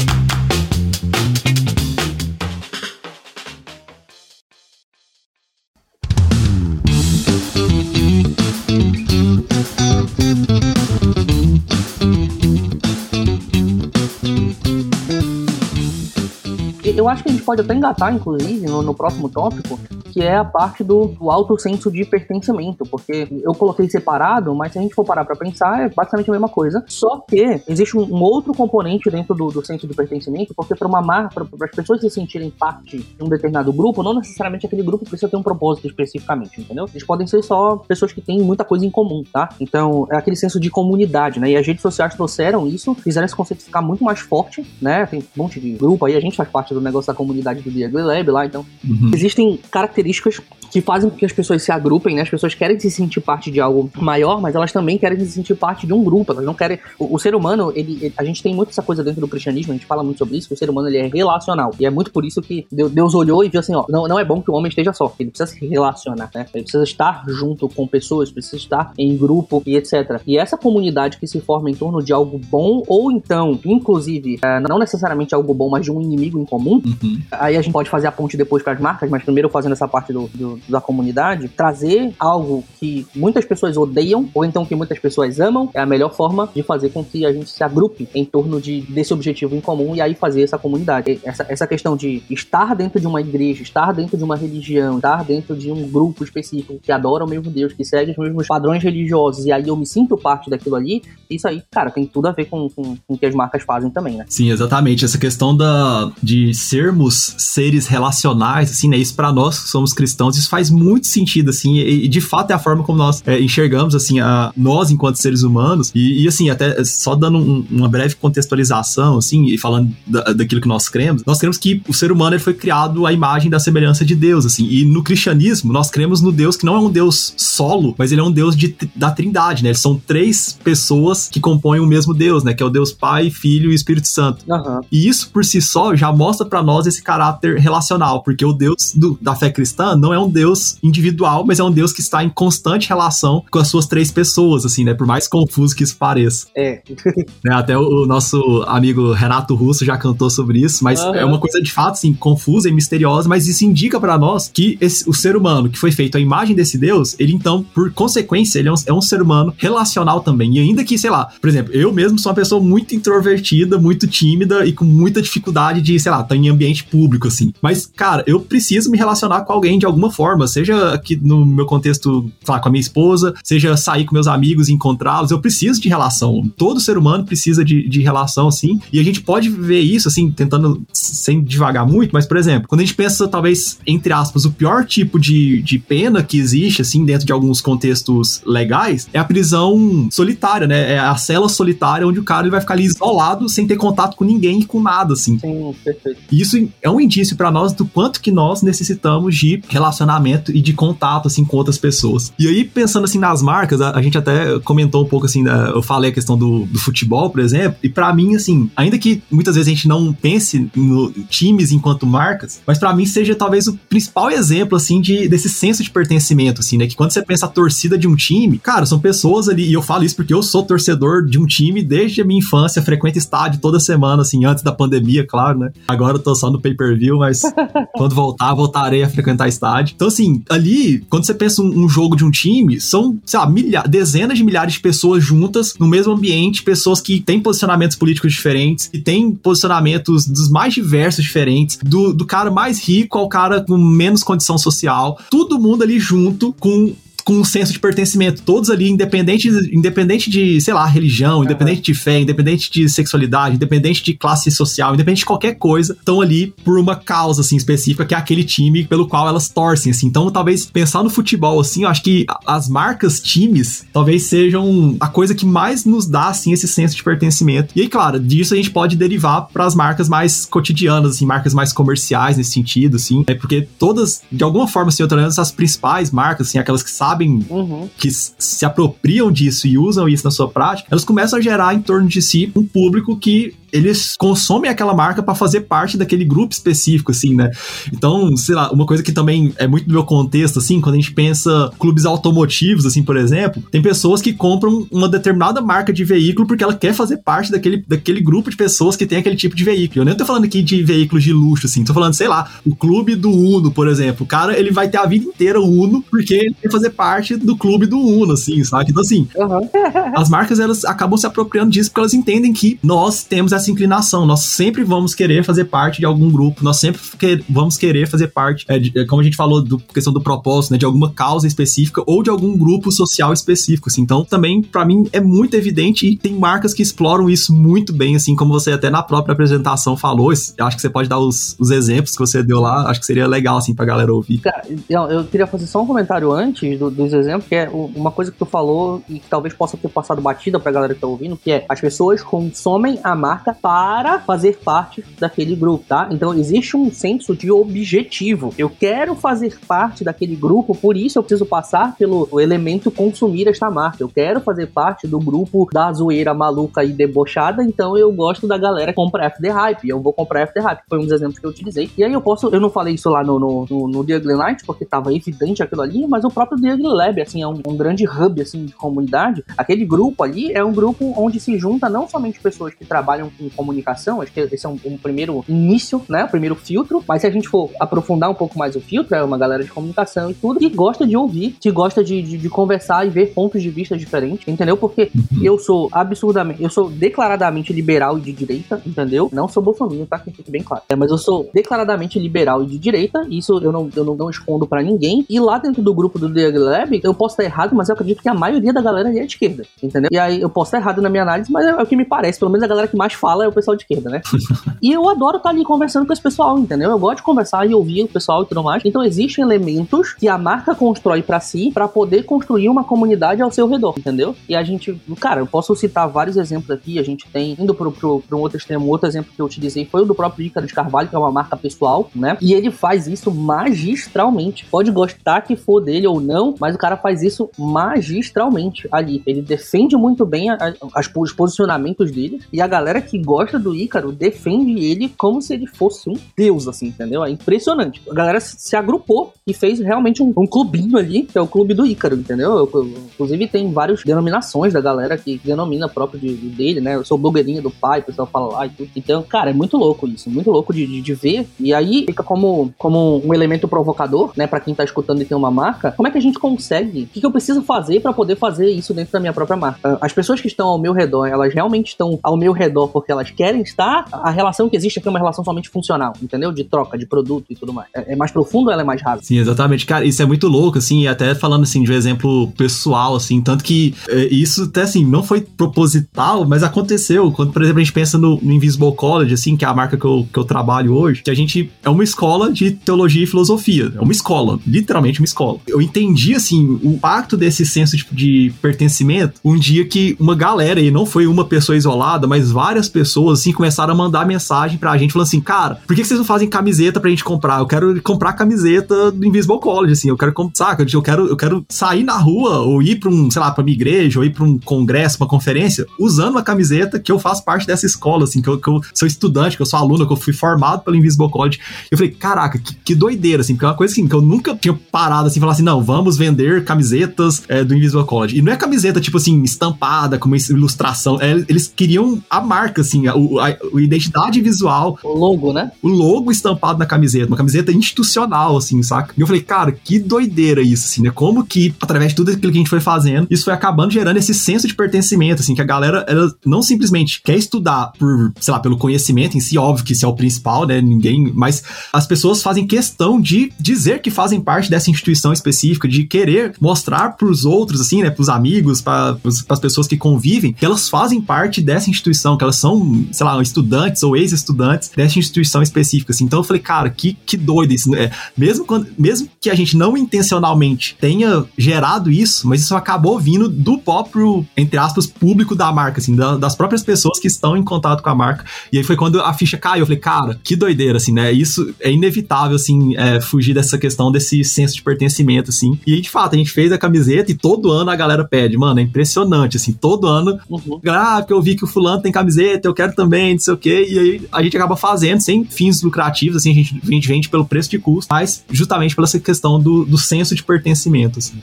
Eu acho que a gente pode até engatar, inclusive, no, no próximo tópico, que é a parte do, do alto senso de pertencimento, porque eu coloquei separado, mas se a gente for parar pra pensar, é basicamente a mesma coisa, só que existe um, um outro componente dentro do, do senso de pertencimento, porque para uma marca, para as pessoas se sentirem parte de um determinado grupo, não necessariamente aquele grupo precisa ter um propósito especificamente, entendeu? Eles podem ser só pessoas que têm muita coisa em comum, tá? Então, é aquele senso de comunidade, né? E as redes sociais trouxeram isso, fizeram esse conceito ficar muito mais forte, né? Tem um monte de grupo aí, a gente faz parte do negócio da comunidade do Diego Lab lá, então. Uhum. Existem características que fazem com que as pessoas se agrupem, né? As pessoas querem se sentir parte de algo maior, mas elas também querem se sentir parte de um grupo. Elas não querem. O, o ser humano, ele, ele, a gente tem muito essa coisa dentro do cristianismo, a gente fala muito sobre isso, que o ser humano ele é relacional. E é muito por isso que Deus olhou e viu assim, ó, não, não é bom que o homem esteja só. Ele precisa se relacionar, né? Ele precisa estar junto com pessoas, precisa estar em grupo e etc. E essa comunidade que se forma em torno de algo bom, ou então, inclusive, é, não necessariamente algo bom, mas de um inimigo em comum, uhum. aí a gente pode fazer a ponte depois para as marcas, mas primeiro fazendo essa parte do, do, da comunidade, trazer algo que muitas pessoas odeiam ou então que muitas pessoas amam, é a melhor forma de fazer com que a gente se agrupe em torno de, desse objetivo em comum e aí fazer essa comunidade. Essa, essa questão de estar dentro de uma igreja, estar dentro de uma religião, estar dentro de um grupo específico que adora o mesmo Deus, que segue os mesmos padrões religiosos e aí eu me sinto parte daquilo ali, isso aí, cara, tem tudo a ver com, com, com o que as marcas fazem também, né? Sim, exatamente. Essa questão da, de sermos seres relacionais, assim, né? Isso para nós que somos cristãos, isso faz muito sentido, assim, e, e de fato é a forma como nós é, enxergamos, assim, a, nós enquanto seres humanos, e, e assim, até só dando um, uma breve contextualização, assim, e falando da, daquilo que nós cremos, nós cremos que o ser humano ele foi criado à imagem da semelhança de Deus, assim, e no cristianismo nós cremos no Deus que não é um Deus solo, mas ele é um Deus de, da trindade, né? Eles são três pessoas que compõem o mesmo Deus, né? Que é o Deus Pai, Filho e Espírito Santo. Uhum. E isso por si só já mostra para nós esse caráter relacional, porque o Deus do, da fé cristã não é um Deus individual, mas é um Deus que está em constante relação com as suas três pessoas, assim, né? Por mais confuso que isso pareça. É. [laughs] né? Até o, o, nosso amigo Renato Russo já cantou sobre isso, mas uhum. é uma coisa de fato, assim, confusa e misteriosa, mas isso indica para nós que esse, o ser humano que foi feito à imagem desse Deus, ele então, por consequência, ele é um, é um ser humano relacional também. E ainda que, sei lá, por exemplo, eu mesmo sou uma pessoa muito introvertida, muito tímida e com muita dificuldade de, sei lá, estar tá em ambiente público, assim. Mas, cara, eu preciso me relacionar com alguém de alguma forma, seja aqui no meu contexto, lá, com a minha esposa, seja sair com meus amigos e encontrá-los, eu preciso de relação. Todo ser humano precisa de, de relação, assim, e a gente pode ver isso, assim, tentando sem devagar muito, mas, por exemplo, quando a gente pensa, talvez, entre aspas, o pior tipo de, de pena que existe, assim, dentro de alguns contextos legais, é a prisão solitária, né? É a cela solitária onde o cara ele vai ficar ali isolado, sem ter contato com ninguém e com nada, assim. Sim, perfeito. Isso é um indício para nós do quanto que nós necessitamos de relacionamento e de contato, assim, com outras pessoas. E aí, pensando, assim, nas marcas, a, a gente até comentou um pouco, assim, da, eu falei a questão do, do futebol, por exemplo, e para mim, assim, ainda que muitas vezes a gente não pense no times enquanto marcas, mas para mim seja talvez o principal exemplo, assim, de, desse senso de pertencimento, assim, né? Que quando você pensa a torcida de um time, cara, são pessoas ali, e eu falo isso porque eu sou torcedor de um time desde a minha infância, frequento estádio toda semana, assim, antes da pandemia, claro, né? Agora eu tô só no pay-per-view, mas [laughs] quando voltar, voltarei a frequentar estádio. Então, assim, ali, quando você pensa um, um jogo de um time, são, sei lá, milha dezenas de milhares de pessoas juntas no mesmo ambiente, pessoas que têm posicionamentos políticos diferentes, que têm posicionamentos dos mais diversos diferentes, do, do cara mais rico ao cara com menos condição social, todo mundo ali junto com com um senso de pertencimento, todos ali, independente, independente de, sei lá, religião, independente de fé, independente de sexualidade, independente de classe social, independente de qualquer coisa, estão ali por uma causa, assim, específica, que é aquele time pelo qual elas torcem, assim. Então, talvez, pensar no futebol, assim, eu acho que as marcas times, talvez sejam a coisa que mais nos dá, assim, esse senso de pertencimento. E aí, claro, disso a gente pode derivar para as marcas mais cotidianas, assim, marcas mais comerciais nesse sentido, assim, é porque todas, de alguma forma, assim, outra as principais marcas, assim, aquelas que sabem sabem, uhum. que se apropriam disso e usam isso na sua prática, elas começam a gerar em torno de si um público que eles consomem aquela marca para fazer parte daquele grupo específico, assim, né? Então, sei lá, uma coisa que também é muito do meu contexto, assim, quando a gente pensa clubes automotivos, assim, por exemplo, tem pessoas que compram uma determinada marca de veículo porque ela quer fazer parte daquele, daquele grupo de pessoas que tem aquele tipo de veículo. Eu nem tô falando aqui de veículos de luxo, assim, tô falando, sei lá, o clube do Uno, por exemplo. O cara, ele vai ter a vida inteira o Uno porque ele quer fazer parte do clube do Uno, assim, sabe? Então, assim, uhum. [laughs] as marcas, elas acabam se apropriando disso porque elas entendem que nós temos essa inclinação, nós sempre vamos querer fazer parte de algum grupo, nós sempre que, vamos querer fazer parte, é, de, como a gente falou, do questão do propósito, né, de alguma causa específica ou de algum grupo social específico, assim. Então, também, para mim, é muito evidente e tem marcas que exploram isso muito bem, assim, como você até na própria apresentação falou. Acho que você pode dar os, os exemplos que você deu lá, acho que seria legal, assim, pra galera ouvir. Cara, eu, eu queria fazer só um comentário antes do, dos exemplos, que é uma coisa que tu falou e que talvez possa ter passado batida pra galera que tá ouvindo, que é as pessoas consomem a marca para fazer parte daquele grupo, tá? Então existe um senso de objetivo. Eu quero fazer parte daquele grupo, por isso eu preciso passar pelo elemento consumir esta marca. Eu quero fazer parte do grupo da zoeira maluca e debochada, então eu gosto da galera que compra FD Hype. Eu vou comprar FD Hype. Foi um dos exemplos que eu utilizei. E aí eu posso, eu não falei isso lá no, no, no, no The Night, porque tava evidente aquilo ali, mas o próprio The Ugly Lab, assim, é um, um grande hub, assim, de comunidade. Aquele grupo ali é um grupo onde se junta não somente pessoas que trabalham com comunicação, acho que esse é um, um primeiro início, né, o primeiro filtro, mas se a gente for aprofundar um pouco mais o filtro, é uma galera de comunicação e tudo, que gosta de ouvir, que gosta de, de, de conversar e ver pontos de vista diferentes, entendeu? Porque uhum. eu sou absurdamente, eu sou declaradamente liberal e de direita, entendeu? Não sou bolsonaro, tá? Que fique bem claro. É, mas eu sou declaradamente liberal e de direita, isso eu não, eu não, não escondo para ninguém. E lá dentro do grupo do The Lab, eu posso estar errado, mas eu acredito que a maioria da galera é de esquerda, entendeu? E aí eu posso estar errado na minha análise, mas é, é o que me parece, pelo menos a galera que mais fala é o pessoal de esquerda, né? [laughs] e eu adoro estar ali conversando com esse pessoal, entendeu? Eu gosto de conversar e ouvir o pessoal e tudo mais. Então existem elementos que a marca constrói para si para poder construir uma comunidade ao seu redor, entendeu? E a gente, cara, eu posso citar vários exemplos aqui. A gente tem, indo pro, pro, pro um outro extremo, outro exemplo que eu utilizei foi o do próprio Ícaro de Carvalho, que é uma marca pessoal, né? E ele faz isso magistralmente. Pode gostar que for dele ou não, mas o cara faz isso magistralmente ali. Ele defende muito bem a, a, os posicionamentos dele e a galera que gosta do Ícaro defende ele como se ele fosse um deus, assim, entendeu? É impressionante. A galera se agrupou e fez realmente um, um clubinho ali, que é o clube do Ícaro, entendeu? Eu, eu, inclusive tem várias denominações da galera que denomina próprio de, de dele, né? Eu sou blogueirinha do pai, o pessoal fala lá e tudo. Então, cara, é muito louco isso, muito louco de, de, de ver. E aí fica como, como um elemento provocador, né, para quem tá escutando e tem uma marca. Como é que a gente consegue? O que, que eu preciso fazer para poder fazer isso dentro da minha própria marca? As pessoas que estão ao meu redor, elas realmente estão ao meu redor porque elas querem estar. A relação que existe aqui é uma relação somente funcional, entendeu? De troca, de produto e tudo mais. É, é mais profundo ou ela é mais rasa? Sim, exatamente. Cara, isso é muito louco, assim, e até falando assim de um exemplo pessoal, assim, tanto que é, isso até assim não foi proposital, mas aconteceu. Quando, por exemplo, a gente pensa no, no, Invisible College, assim, que é a marca que eu, que eu trabalho hoje, que a gente é uma escola de teologia e filosofia. É uma escola, literalmente uma escola. Eu entendi, assim, o impacto desse senso de, de pertencimento um dia que uma galera, e não foi uma pessoa isolada, mas várias pessoas, assim, começaram a mandar mensagem pra gente, falando assim, cara, por que vocês não fazem camiseta pra gente comprar? Eu quero comprar camiseta do Invisible College, assim, eu quero, saca? Eu quero, eu quero sair na rua, ou ir pra um, sei lá, pra minha igreja, ou ir pra um congresso, uma conferência, usando uma camiseta que eu faço parte dessa escola, assim, que eu, que eu sou estudante, que eu sou aluno, que eu fui formado pelo Invisible College. Eu falei, caraca, que, que doideira, assim, porque é uma coisa assim, que eu nunca tinha parado assim, falar assim, não, vamos vender camisetas é, do Invisible College. E não é camiseta, tipo assim, estampada, com uma ilustração. É, eles queriam a marca, assim, a, a, a, identidade visual. O logo, né? O logo estampado na camiseta, uma camiseta institucional, assim, saca? E eu falei, cara, que doideira isso, assim, né? Como que, através de tudo aquilo que a gente foi fazendo, isso foi acabando gerando esse senso de pertencimento, assim, que a galera, ela não simplesmente quer estudar por, sei lá, pelo conhecimento em si, óbvio que isso é o principal, né? Ninguém, mas as pessoas fazem questão de dizer que fazem parte dessa instituição específica, de querer mostrar pros outros, assim, né, pros amigos, para as pessoas que convivem, que elas fazem parte dessa instituição, que elas são, sei lá, estudantes ou ex-estudantes dessa instituição específica, assim. Então eu falei, cara, que, que doido isso, né? Mesmo, quando, mesmo que a gente não intencionalmente tenha gerado isso, mas isso acabou vindo do próprio, entre aspas, público da marca, assim, da, das próprias pessoas que estão em contato com a marca. E aí foi quando a ficha caiu, eu falei, cara, que doideira, assim, né? Isso é inevitável, assim, é, fugir dessa questão desse senso de pertencimento, assim. E de fato, a gente fez a camiseta e todo ano a galera pede, mano, é impressionante, assim, todo ano, uhum. ah, porque eu vi que o fulano tem camiseta, eu quero também, não sei o quê. E aí a gente acaba fazendo sem fins lucrativos, assim, a gente, a gente vende pelo preço de custo, mas justamente pela essa questão do, do senso de pertencimento, assim.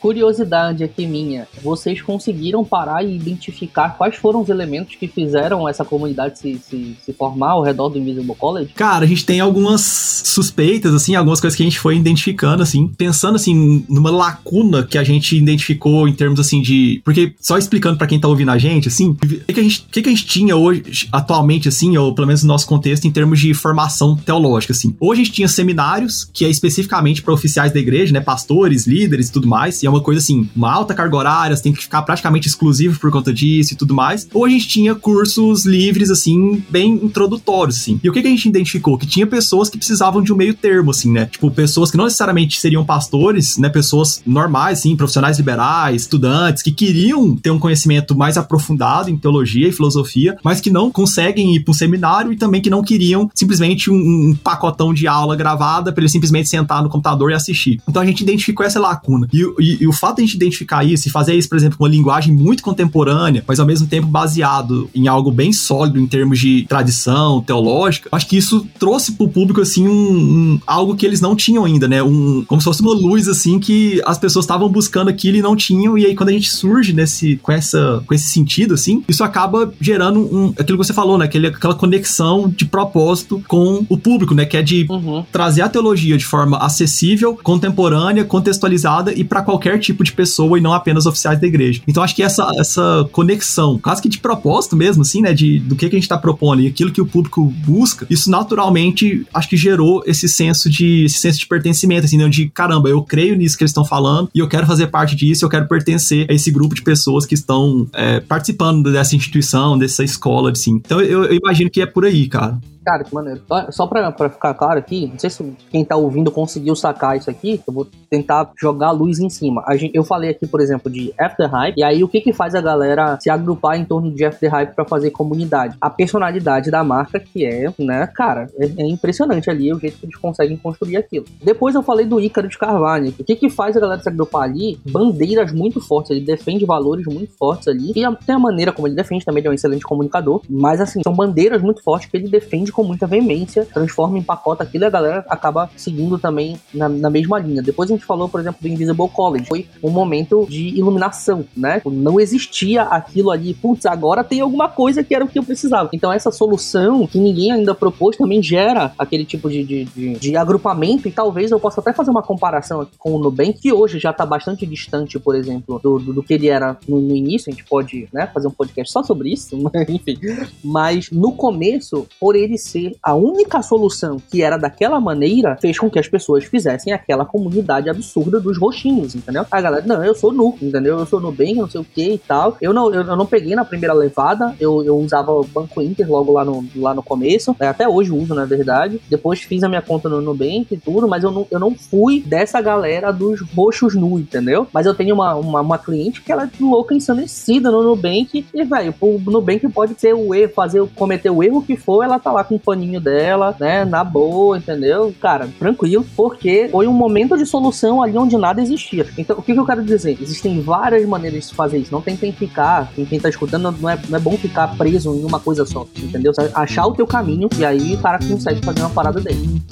Curiosidade aqui minha, vocês conseguiram parar e identificar quais foram os elementos que fizeram essa comunidade se, se, se formar ao redor do Invisible College? Cara, a gente tem algumas suspeitas, assim, algumas coisas que a gente foi identificando, assim, pensando, assim, numa lacuna que a gente identificou em termos, assim, de... Porque, só explicando para quem tá ouvindo a gente, assim, o que, que, a gente, que, que a gente tinha hoje, atualmente, assim, ou pelo menos no nosso contexto, em termos de formação teológica, assim. Hoje a gente tinha seminários, que é especificamente para oficiais da igreja, né, pastores, líderes e tudo mais, e é uma coisa, assim, uma alta carga horária, você tem que ficar praticamente exclusivo por conta disso e tudo mais. Ou a gente tinha cursos livres, assim, bem introdutórios, assim. E o que, que a gente identificou? Que tinha pessoas que precisavam de um meio termo, assim, né? Tipo, pessoas que não necessariamente seriam pastores, né? Pessoas normais, assim, profissionais liberais, estudantes, que queriam ter um conhecimento mais aprofundado em teologia e filosofia, mas que não conseguem ir para um seminário e também que não queriam simplesmente um, um pacotão de aula gravada para ele simplesmente sentar no computador e assistir. Então a gente identificou essa lacuna. E, e, e o fato de a gente identificar isso e fazer isso, por exemplo, com uma linguagem muito contemporânea, mas ao mesmo tempo baseado em algo bem sólido em termos de tradição teológica, acho que isso trouxe pro público, assim, um, um algo que eles não tinham ainda, né? Um, como se fosse uma luz, assim, que as pessoas estavam buscando aquilo e não tinham, e aí quando a gente surge nesse, com, essa, com esse sentido, assim, isso acaba gerando um, aquilo que você falou, né? Aquele, aquela conexão de propósito com o público, né? Que é de uhum. trazer a teologia de forma acessível, contemporânea, contextualizada e para qualquer tipo de pessoa e não apenas oficiais da igreja. Então acho que essa, essa conexão, quase que de propósito mesmo, assim, né? De, do que, que a gente tá propondo e aquilo que o público busca, isso naturalmente acho que gerou esse senso de esse senso de pertencimento, assim, né? De caramba, eu creio nisso que eles estão falando e eu quero fazer parte disso, eu quero pertencer a esse grupo de pessoas que estão é, participando dessa instituição, dessa escola, assim. Então eu, eu imagino que é por aí, cara. Cara, que maneiro. Só pra, pra ficar claro aqui, não sei se quem tá ouvindo conseguiu sacar isso aqui, eu vou tentar jogar a luz em cima. A gente, eu falei aqui, por exemplo, de After Hype, e aí o que que faz a galera se agrupar em torno de After Hype pra fazer comunidade? A personalidade da marca, que é, né, cara, é, é impressionante ali o jeito que eles conseguem construir aquilo. Depois eu falei do Ícaro de Carvalho. O que que faz a galera se agrupar ali? Bandeiras muito fortes, ele defende valores muito fortes ali, e tem a maneira como ele defende, também ele é um excelente comunicador, mas assim, são bandeiras muito fortes que ele defende com muita veemência, transforma em pacote aquilo e a galera acaba seguindo também na, na, mesma linha. Depois a gente falou, por exemplo, do Invisible College. Foi um momento de iluminação, né? Não existia aquilo ali, putz, agora tem alguma coisa que era o que eu precisava. Então essa solução que ninguém ainda propôs também gera aquele tipo de, de, de, de agrupamento e talvez eu possa até fazer uma comparação aqui com o Nubank, que hoje já está bastante distante, por exemplo, do, do, do, que ele era no, no início. A gente pode né, fazer um podcast só sobre isso, mas, [laughs] enfim. Mas no começo, por ele ser a única solução que era daquela maneira, fez com que as pessoas fizessem aquela comunidade absurda dos roxinhos, entendeu? A galera, não, eu sou nu, entendeu? Eu sou no bem, não sei o que e tal. Eu não, eu, eu, não peguei na primeira levada, eu, eu usava o Banco Inter logo lá no, lá no começo, né? até hoje uso, na verdade. Depois fiz a minha conta no Nubank e tudo, mas eu não, eu não fui dessa galera dos roxos nu, entendeu? Mas eu tenho uma, uma, uma cliente que ela é louca, ensandecida no Nubank e, velho, o Nubank pode ser o erro, fazer, cometer o erro que for, ela tá lá com paninho dela, né? Na boa, entendeu? Cara, tranquilo, porque foi um momento de solução ali onde nada existia. Então, o que, que eu quero dizer? Existem várias maneiras de fazer isso. Não tentem ficar, quem, quem tá escutando, não é, não é bom ficar preso em uma coisa só, entendeu? Achar o teu caminho e aí o cara consegue fazer uma parada dele.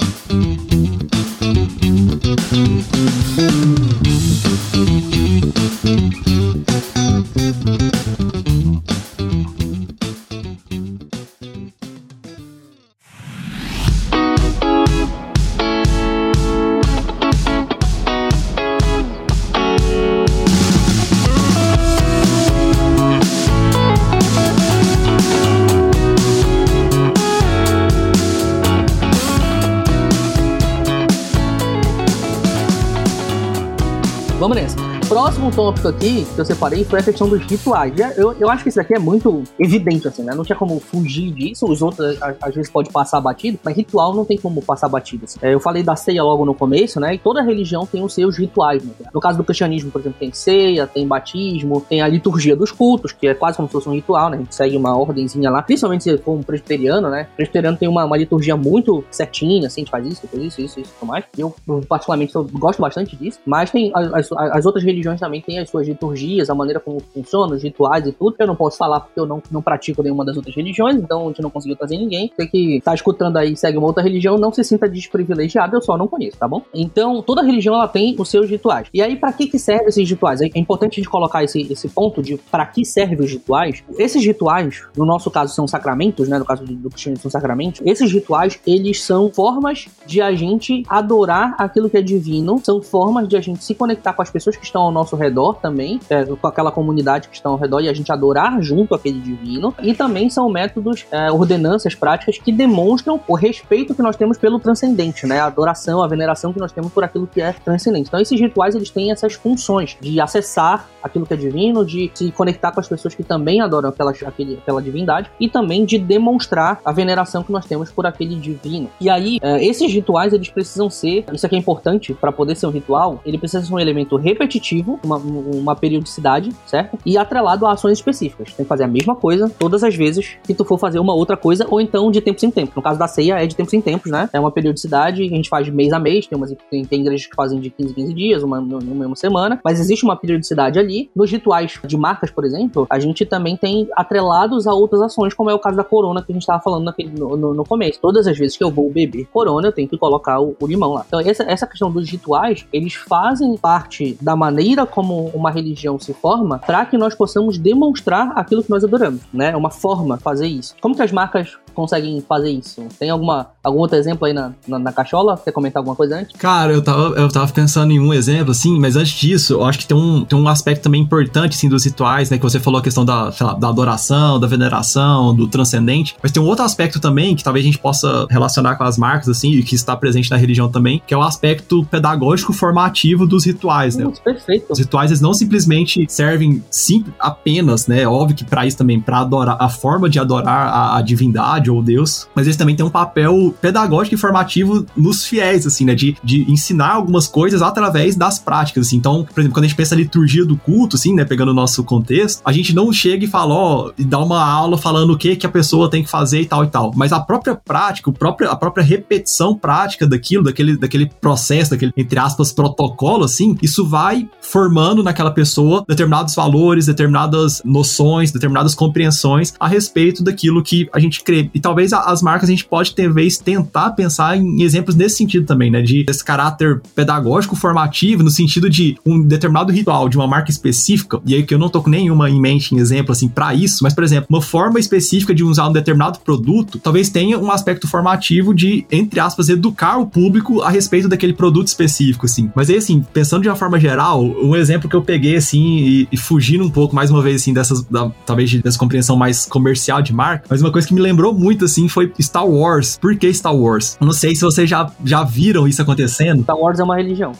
Próximo tópico aqui que eu separei foi a questão dos rituais. Eu, eu acho que isso aqui é muito evidente, assim, né? Não tinha como fugir disso. Os outros, às vezes, pode passar batido, mas ritual não tem como passar batido. Assim. É, eu falei da ceia logo no começo, né? E toda religião tem os seus rituais. Né? No caso do cristianismo, por exemplo, tem ceia, tem batismo, tem a liturgia dos cultos, que é quase como se fosse um ritual, né? A gente segue uma ordenzinha lá, principalmente se for um presbiteriano, né? O presbiteriano tem uma, uma liturgia muito certinha, assim, a gente faz isso, depois isso, isso, isso, tudo mais. Eu, particularmente, eu gosto bastante disso, mas tem as, as, as outras religiões religiões também têm as suas liturgias, a maneira como funciona, os rituais e tudo. Eu não posso falar porque eu não, não pratico nenhuma das outras religiões, então a gente não conseguiu trazer ninguém. Tem que tá escutando aí, segue uma outra religião, não se sinta desprivilegiado, eu só não conheço, tá bom? Então, toda religião ela tem os seus rituais. E aí, para que que servem esses rituais? É importante a gente colocar esse, esse ponto de para que servem os rituais. Esses rituais, no nosso caso, são sacramentos, né? No caso do cristianismo, são sacramentos. Esses rituais, eles são formas de a gente adorar aquilo que é divino, são formas de a gente se conectar com as pessoas que estão ao nosso redor também, é, com aquela comunidade que estão ao redor e a gente adorar junto aquele divino. E também são métodos, é, ordenanças práticas que demonstram o respeito que nós temos pelo transcendente, né? A adoração, a veneração que nós temos por aquilo que é transcendente. Então, esses rituais eles têm essas funções de acessar aquilo que é divino, de se conectar com as pessoas que também adoram aquela, aquele, aquela divindade e também de demonstrar a veneração que nós temos por aquele divino. E aí, é, esses rituais eles precisam ser, isso aqui é importante para poder ser um ritual, ele precisa ser um elemento repetitivo, uma, uma periodicidade, certo? E atrelado a ações específicas. Tem que fazer a mesma coisa todas as vezes que tu for fazer uma outra coisa, ou então de tempos em tempos. No caso da ceia é de tempos em tempos, né? É uma periodicidade que a gente faz de mês a mês, tem, umas, tem, tem igrejas que fazem de 15 15 dias, uma mesma semana, mas existe uma periodicidade ali. Nos rituais de marcas, por exemplo, a gente também tem atrelados a outras ações, como é o caso da corona que a gente estava falando naquele, no, no, no, começo. Todas as vezes que eu vou beber corona, eu tenho que colocar o, o limão lá. Então, essa, essa questão dos rituais, eles fazem parte da maneira como uma religião se forma para que nós possamos demonstrar aquilo que nós adoramos, né? É uma forma de fazer isso. Como que as marcas conseguem fazer isso? Tem alguma, algum outro exemplo aí na, na, na cachola? Quer comentar alguma coisa antes? Cara, eu tava, eu tava pensando em um exemplo, assim, mas antes disso, eu acho que tem um, tem um aspecto também importante, assim, dos rituais, né? Que você falou a questão da, lá, da adoração, da veneração, do transcendente. Mas tem um outro aspecto também que talvez a gente possa relacionar com as marcas, assim, e que está presente na religião também, que é o aspecto pedagógico formativo dos rituais, né? Muito perfeito. Os rituais, eles não simplesmente servem sim, apenas, né? Óbvio que para isso também, para adorar, a forma de adorar a, a divindade ou Deus, mas eles também têm um papel pedagógico e formativo nos fiéis, assim, né? De, de ensinar algumas coisas através das práticas, assim. Então, por exemplo, quando a gente pensa liturgia do culto, assim, né? Pegando o nosso contexto, a gente não chega e fala, ó, e dá uma aula falando o que que a pessoa tem que fazer e tal e tal. Mas a própria prática, o próprio, a própria repetição prática daquilo, daquele, daquele processo, daquele, entre aspas, protocolo, assim, isso vai formando naquela pessoa determinados valores, determinadas noções, determinadas compreensões a respeito daquilo que a gente crê. E talvez as marcas a gente pode, talvez, tentar pensar em exemplos nesse sentido também, né? De esse caráter pedagógico formativo, no sentido de um determinado ritual de uma marca específica, e aí que eu não tô com nenhuma em mente em exemplo, assim, para isso, mas, por exemplo, uma forma específica de usar um determinado produto, talvez tenha um aspecto formativo de, entre aspas, educar o público a respeito daquele produto específico, assim. Mas aí, assim, pensando de uma forma geral, um exemplo que eu peguei, assim, e, e fugindo um pouco, mais uma vez, assim, dessas, da, talvez dessa compreensão mais comercial de marca, mas uma coisa que me lembrou muito, assim, foi Star Wars. Por que Star Wars? Eu não sei se vocês já, já viram isso acontecendo. Star Wars é uma religião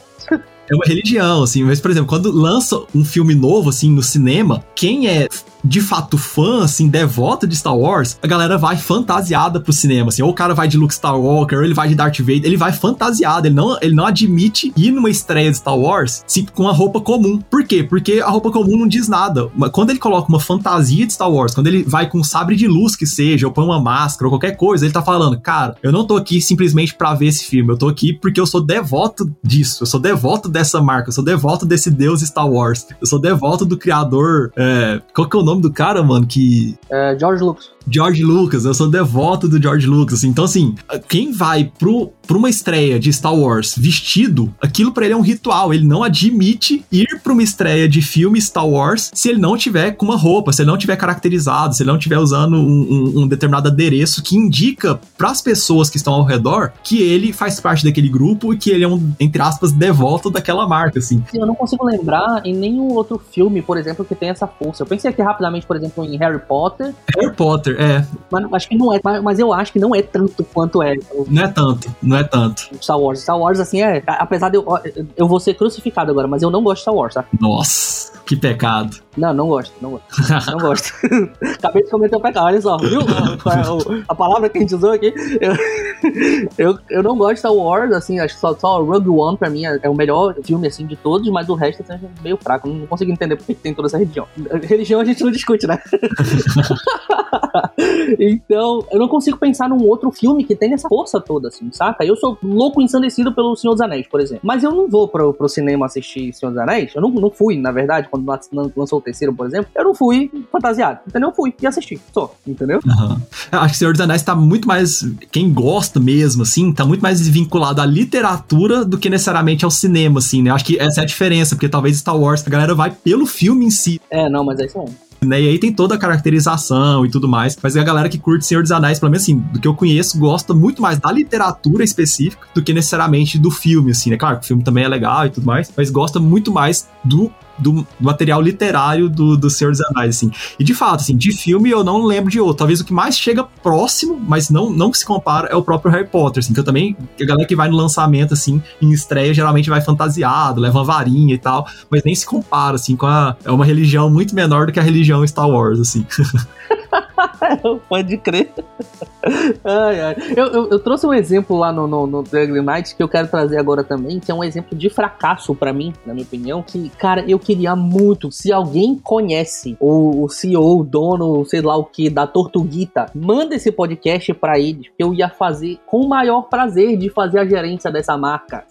é uma religião, assim. Mas, por exemplo, quando lança um filme novo, assim, no cinema, quem é de fato fã, assim, devota de Star Wars, a galera vai fantasiada pro cinema, assim. Ou o cara vai de Luke Skywalker, ou ele vai de Darth Vader, ele vai fantasiado, ele não, ele não admite ir numa estreia de Star Wars sim, com a roupa comum. Por quê? Porque a roupa comum não diz nada. Quando ele coloca uma fantasia de Star Wars, quando ele vai com um sabre de luz que seja, ou põe uma máscara, ou qualquer coisa, ele tá falando, cara, eu não tô aqui simplesmente pra ver esse filme, eu tô aqui porque eu sou devoto disso, eu sou devoto dessa marca, eu sou devoto desse deus Star Wars, eu sou devoto do criador, é, qual que é o nome do cara, mano, que... É, George Lucas. George Lucas, eu sou devoto do George Lucas. Então, assim, quem vai pro, pra uma estreia de Star Wars vestido, aquilo para ele é um ritual. Ele não admite ir pra uma estreia de filme Star Wars se ele não tiver com uma roupa, se ele não tiver caracterizado, se ele não tiver usando um, um, um determinado adereço que indica para as pessoas que estão ao redor que ele faz parte daquele grupo e que ele é um, entre aspas, devoto daquela marca, assim. Eu não consigo lembrar em nenhum outro filme, por exemplo, que tem essa força. Eu pensei aqui rapidamente, por exemplo, em Harry Potter. Harry Potter, é. Mas acho que não é, mas eu acho que não é tanto quanto é. Não é tanto, não é tanto. Star Wars. Star Wars, assim, é. Apesar de eu. Eu vou ser crucificado agora, mas eu não gosto de Star Wars, tá? Nossa, que pecado. Não, não gosto, não gosto. [laughs] Não gosto. [laughs] Acabei de cometer um pecado, olha só, viu? A, palavra que a gente usou aqui. Eu, [laughs] eu, eu não gosto de Star Wars, assim, acho que só, só Rogue One pra mim é, é, o melhor filme, assim, de todos, mas o resto assim, é meio fraco. Não consigo entender porque tem toda essa religião. Religião a gente não discute, né? [laughs] então, eu não consigo pensar num outro filme que tenha essa força toda, assim, saca? Eu sou louco ensandecido pelo Senhor dos Anéis, por exemplo. Mas eu não vou pro, pro cinema assistir Senhor dos Anéis. Eu não, não fui, na verdade, quando lançou o terceiro, por exemplo. Eu não fui fantasiado, entendeu? Eu fui e assisti, só, entendeu? Uhum. Acho que Senhor dos Anéis tá muito mais. Quem gosta mesmo, assim, tá muito mais vinculado à literatura do que necessariamente ao cinema, assim, né? Acho que essa é a diferença, porque talvez Star Wars a galera vai pelo filme em si. É, não, mas é isso mesmo. Né? E aí tem toda a caracterização e tudo mais. Mas a galera que curte Senhor dos Anéis, pelo menos assim, do que eu conheço, gosta muito mais da literatura específica do que necessariamente do filme, assim, né? Claro que o filme também é legal e tudo mais, mas gosta muito mais do do, material literário do, do Senhor dos Anéis, assim. E de fato, assim, de filme eu não lembro de outro. Talvez o que mais chega próximo, mas não, não que se compara, é o próprio Harry Potter, assim, que eu também, a galera que vai no lançamento, assim, em estreia, geralmente vai fantasiado, leva uma varinha e tal, mas nem se compara, assim, com a... É uma religião muito menor do que a religião Star Wars, assim. [laughs] [laughs] Pode crer. ai, ai. Eu, eu, eu, trouxe um exemplo lá no, no, no Dragon Knight que eu quero trazer agora também, que é um exemplo de fracasso para mim, na minha opinião. Que, cara, eu queria muito. Se alguém conhece o, o CEO, o dono, sei lá o que, da Tortuguita, manda esse podcast para eles, que eu ia fazer com o maior prazer de fazer a gerência dessa marca.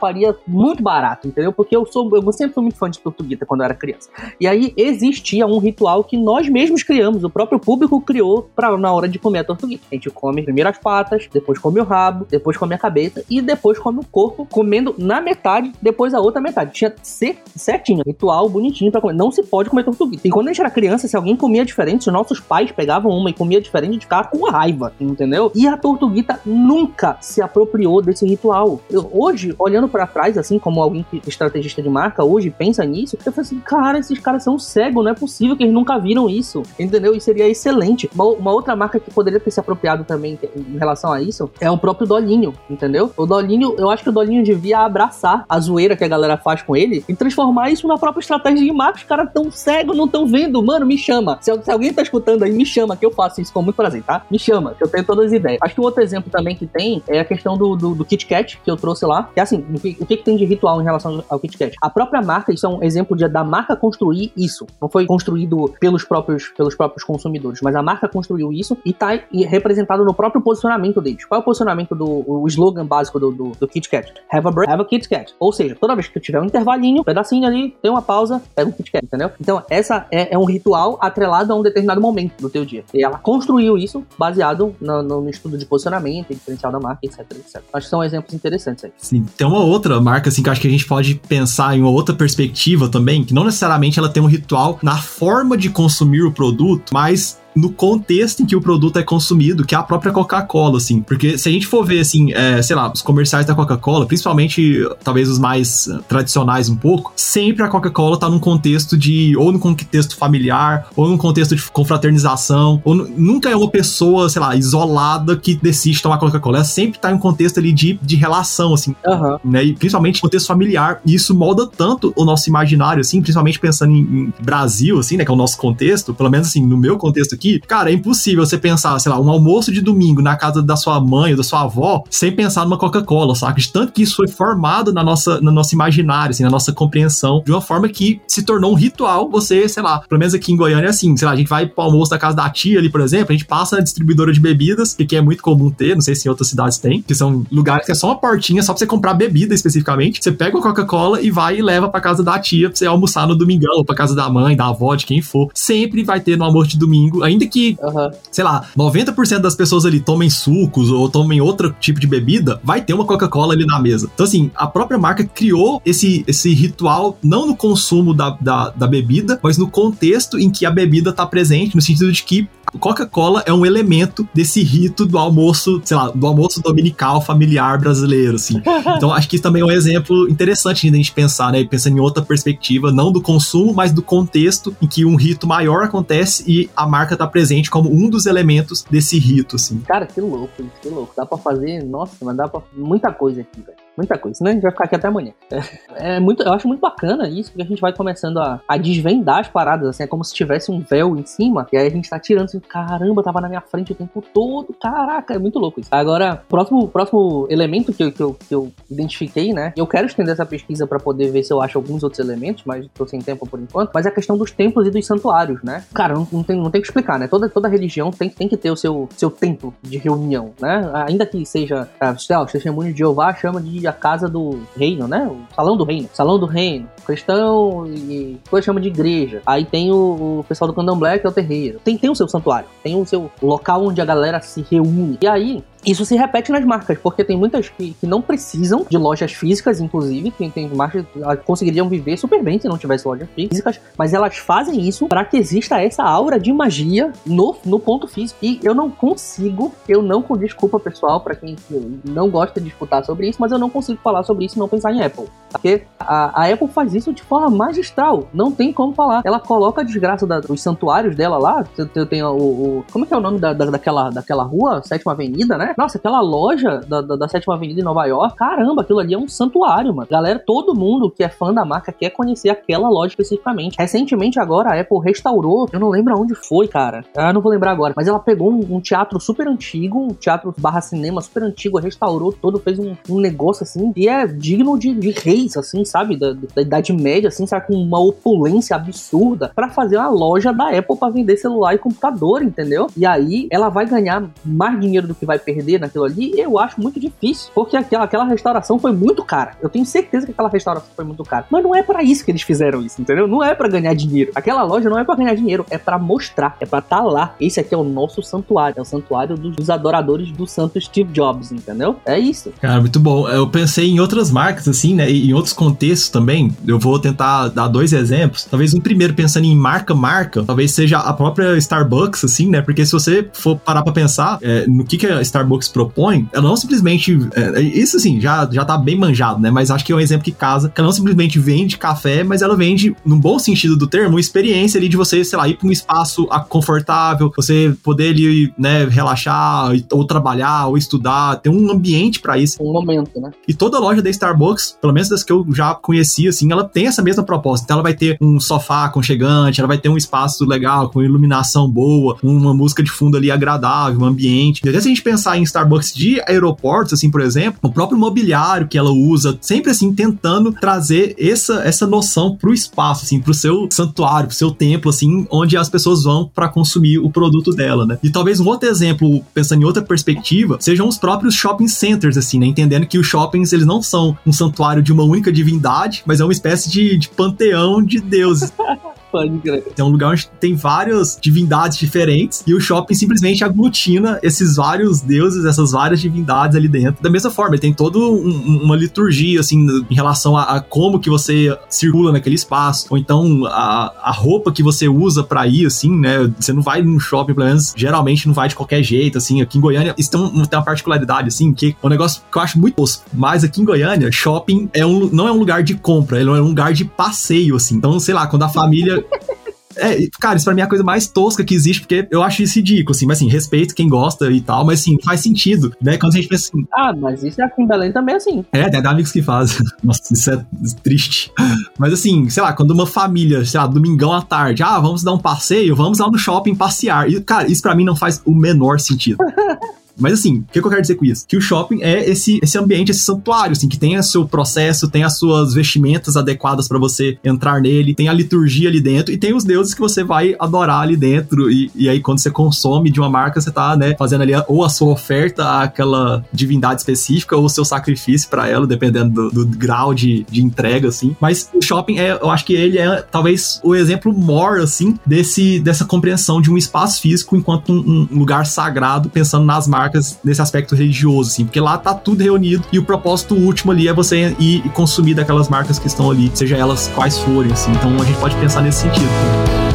Faria muito barato, entendeu? Porque eu sou, eu sempre fui muito fã de Tortuguita quando eu era criança. E aí existia um ritual que nós mesmos criamos, o próprio público criou para na hora de comer a Tortuguita. A gente come primeiro as patas, depois come o rabo, depois come a cabeça e depois come o corpo, comendo na metade, depois a outra metade. Tinha ser certinho, ritual bonitinho para comer. Não se pode comer tortuguita. E quando a gente era criança, se alguém comia diferente, se nossos pais pegavam uma e comia diferente, gente ficava com raiva, entendeu? E a tortuguita nunca se apropriou desse ritual. Eu, hoje, olhando para trás, assim, como alguém que é estrategista de marca hoje pensa nisso, eu falo assim, cara, esses caras são cegos, não é possível que eles nunca viram isso, entendeu? E seria excelente. Uma, uma outra marca que poderia ter se apropriado também em relação a isso é o próprio Dolinho, entendeu? O Dolinho, eu acho que o Dolinho devia abraçar a zoeira que a galera faz com ele e transformar isso na própria estratégia de marketing. Os caras tão cegos, não tão vendo. Mano, me chama. Se, se, alguém tá escutando aí, me chama, que eu faço isso com muito prazer, tá? Me chama, que eu tenho todas as ideias. Acho que um outro exemplo também que tem é a questão do, do, do Kit Kat, que eu trouxe lá. Que é assim, o que, o que tem de ritual em relação ao Kit Kat? A própria marca, isso é um exemplo de, da marca construir isso. Não foi construído pelos próprios, pelos próprios consumidores, mas a marca construiu isso e tá representado no próprio posicionamento deles. Qual é o posicionamento do o slogan básico do, do, do Kit Kat? Have a break, have a Kit Kat. Ou seja, toda vez que tiver um intervalinho, um pedacinho ali, tem uma pausa, pega um Kit Kat, entendeu? Então, essa é, é, um ritual atrelado a um determinado momento do teu dia. E ela construiu isso baseado no, no, no estudo de posicionamento, diferencial da marca, etc, etc. Acho que são exemplos interessantes aí. Sim, tem uma outra marca, assim, que acho que a gente pode pensar em uma outra perspectiva também, que não necessariamente ela tem um ritual na forma de consumir o produto, mas no contexto em que o produto é consumido, que é a própria Coca-Cola, assim. Porque se a gente for ver, assim, é, sei lá, os comerciais da Coca-Cola, principalmente talvez os mais tradicionais um pouco, sempre a Coca-Cola tá num contexto de, ou num contexto familiar, ou num contexto de confraternização, ou nunca é uma pessoa, sei lá, isolada que decide tomar Coca-Cola. Ela sempre tá em um contexto ali de, de relação, assim, uhum. né? E principalmente contexto familiar. E isso molda tanto o nosso imaginário, assim, principalmente pensando em, em Brasil, assim, né, que é o nosso contexto, pelo menos assim, no meu contexto aqui, aqui, cara, é impossível você pensar, sei lá, um almoço de domingo na casa da sua mãe ou da sua avó sem pensar numa Coca-Cola, saca? De tanto que isso foi formado na nossa, no nosso imaginário, assim, na nossa compreensão, de uma forma que se tornou um ritual. Você, sei lá, pelo menos aqui em Goiânia é assim, sei lá, a gente vai pro almoço da casa da tia ali, por exemplo, a gente passa na distribuidora de bebidas, que é muito comum ter, não sei se em outras cidades tem, que são lugares que é só uma portinha, só pra você comprar bebida especificamente. Você pega a Coca-Cola e vai e leva pra casa da tia pra você almoçar no domingão, ou pra casa da mãe, da avó, de quem for. Sempre vai ter no almoço de domingo, ainda ainda que, uhum. sei lá, 90% das pessoas ali tomem sucos ou tomem outro tipo de bebida, vai ter uma Coca-Cola ali na mesa. Então, assim, a própria marca criou esse, esse ritual não no consumo da, da, da bebida, mas no contexto em que a bebida está presente, no sentido de que Coca-Cola é um elemento desse rito do almoço, sei lá, do almoço dominical familiar brasileiro, assim. [laughs] Então acho que isso também é um exemplo interessante de a gente pensar, né? Pensando em outra perspectiva, não do consumo, mas do contexto em que um rito maior acontece e a marca está presente como um dos elementos desse rito, assim. Cara, que louco, que louco. Dá pra fazer, nossa, mas dá pra muita coisa aqui, velho. Muita coisa, né? A gente vai ficar aqui até amanhã. É, [laughs] é, muito, eu acho muito bacana isso, porque a gente vai começando a, a desvendar as paradas, assim, é como se tivesse um véu em cima, e aí a gente tá tirando assim, caramba, tava na minha frente o tempo todo, caraca, é muito louco isso. Agora, próximo, próximo elemento que eu, que, eu, que eu identifiquei, né? Eu quero estender essa pesquisa para poder ver se eu acho alguns outros elementos, mas tô sem tempo por enquanto, mas é a questão dos templos e dos santuários, né? Cara, não, não, tem, não tem que explicar, né? Toda, toda religião tem, tem que ter o seu, seu templo de reunião, né? Ainda que seja, ah, sei lá, o testemunho de Jeová chama de a casa do reino, né? O salão do reino. Salão do reino. Cristão e coisa chama de igreja. Aí tem o, o pessoal do candomblé, que é o terreiro. Tem, tem o seu santuário. Tem o seu local onde a galera se reúne. E aí, isso se repete nas marcas, porque tem muitas que, que não precisam de lojas físicas, inclusive. Tem, tem marcas que conseguiriam viver super bem se não tivesse lojas físicas, mas elas fazem isso para que exista essa aura de magia no, no ponto físico. E eu não consigo, eu não, desculpa pessoal, para quem não gosta de disputar sobre isso, mas eu não consigo falar sobre isso e não pensar em Apple. Porque a, a, Apple faz isso de forma magistral, não tem como falar. Ela coloca a desgraça da, dos santuários dela lá, tem o, o, Como é que é o nome da, da, daquela, daquela rua? Sétima Avenida, né? Nossa, aquela loja da, da, da, Sétima Avenida em Nova York, caramba, aquilo ali é um santuário, mano. Galera, todo mundo que é fã da marca quer conhecer aquela loja especificamente. Recentemente, agora, a Apple restaurou, eu não lembro aonde foi, cara. Eu não vou lembrar agora, mas ela pegou um, um teatro super antigo, um teatro barra cinema super antigo, restaurou todo, fez um, um negócio assim, e é digno de, de reis, assim, sabe? Da, da Idade Média, assim, sabe? Com uma opulência absurda para fazer uma loja da Apple para vender celular e computador, entendeu? E aí ela vai ganhar mais dinheiro do que vai perder perder naquilo ali, eu acho muito difícil. Porque aquela, aquela restauração foi muito cara. Eu tenho certeza que aquela restauração foi muito cara. Mas não é para isso que eles fizeram isso, entendeu? Não é para ganhar dinheiro. Aquela loja não é para ganhar dinheiro, é para mostrar, é para estar tá lá. Esse aqui é o nosso santuário, é o santuário dos, dos adoradores do santo Steve Jobs, entendeu? É isso. Cara, muito bom. Eu pensei em outras marcas, assim, né? E em outros contextos também. Eu vou tentar dar dois exemplos. Talvez um primeiro pensando em marca-marca, talvez seja a própria Starbucks, assim, né? Porque se você for parar pra pensar é, no que, que a Starbucks Starbucks propõe, ela não simplesmente. É, isso assim, já, já tá bem manjado, né? Mas acho que é um exemplo que casa, que ela não simplesmente vende café, mas ela vende, num bom sentido do termo, uma experiência ali de você, sei lá, ir pra um espaço confortável, você poder ali, né, relaxar, ou trabalhar, ou estudar, ter um ambiente para isso. Um momento, né? E toda loja da Starbucks, pelo menos das que eu já conheci, assim, ela tem essa mesma proposta. Então ela vai ter um sofá aconchegante, ela vai ter um espaço legal, com iluminação boa, uma música de fundo ali agradável, um ambiente. E até se a gente pensar em Starbucks de aeroportos, assim, por exemplo, o próprio mobiliário que ela usa, sempre assim, tentando trazer essa, essa noção pro espaço, assim, pro seu santuário, pro seu templo, assim, onde as pessoas vão para consumir o produto dela, né? E talvez um outro exemplo, pensando em outra perspectiva, sejam os próprios shopping centers, assim, né? Entendendo que os shoppings, eles não são um santuário de uma única divindade, mas é uma espécie de, de panteão de deuses. [laughs] Pode crer. É um lugar onde tem várias divindades diferentes e o shopping simplesmente aglutina esses vários deuses, essas várias divindades ali dentro. Da mesma forma, ele tem toda um, uma liturgia, assim, em relação a, a, como que você circula naquele espaço, ou então a, a roupa que você usa para ir, assim, né? Você não vai num shopping, pelo menos, geralmente não vai de qualquer jeito, assim. Aqui em Goiânia, isso tem, um, tem uma particularidade, assim, que é um negócio que eu acho muito tosco. Mas aqui em Goiânia, shopping é um, não é um lugar de compra, ele é um lugar de passeio, assim. Então, sei lá, quando a família é, cara, isso pra mim é a coisa mais tosca que existe, porque eu acho isso ridículo, assim, mas assim, respeito quem gosta e tal, mas assim, faz sentido, né? Quando a gente pensa assim. Ah, mas isso é aqui em Belém também é assim. É, tem amigos que fazem. [laughs] Nossa, isso é triste. Mas assim, sei lá, quando uma família, sei lá, domingão à tarde, ah, vamos dar um passeio, vamos lá no shopping passear. E, cara, isso pra mim não faz o menor sentido. [laughs] Mas assim, o que, eu quero dizer com isso? Que o shopping é esse, esse ambiente, esse santuário, assim, que tem o seu processo, tem as suas vestimentas adequadas para você entrar nele, tem a liturgia ali dentro e tem os deuses que você vai adorar ali dentro. E, e aí, quando você consome de uma marca, você tá, né, fazendo ali ou a sua oferta àquela divindade específica ou o seu sacrifício para ela, dependendo do, do, grau de, de entrega, assim. Mas o shopping é, eu acho que ele é talvez o exemplo maior, assim, desse, dessa compreensão de um espaço físico enquanto um, um lugar sagrado, pensando nas marcas marcas nesse aspecto religioso, assim, porque lá tá tudo reunido e o propósito último ali é você ir consumir daquelas marcas que estão ali, seja elas quais forem, assim. Então a gente pode pensar nesse sentido.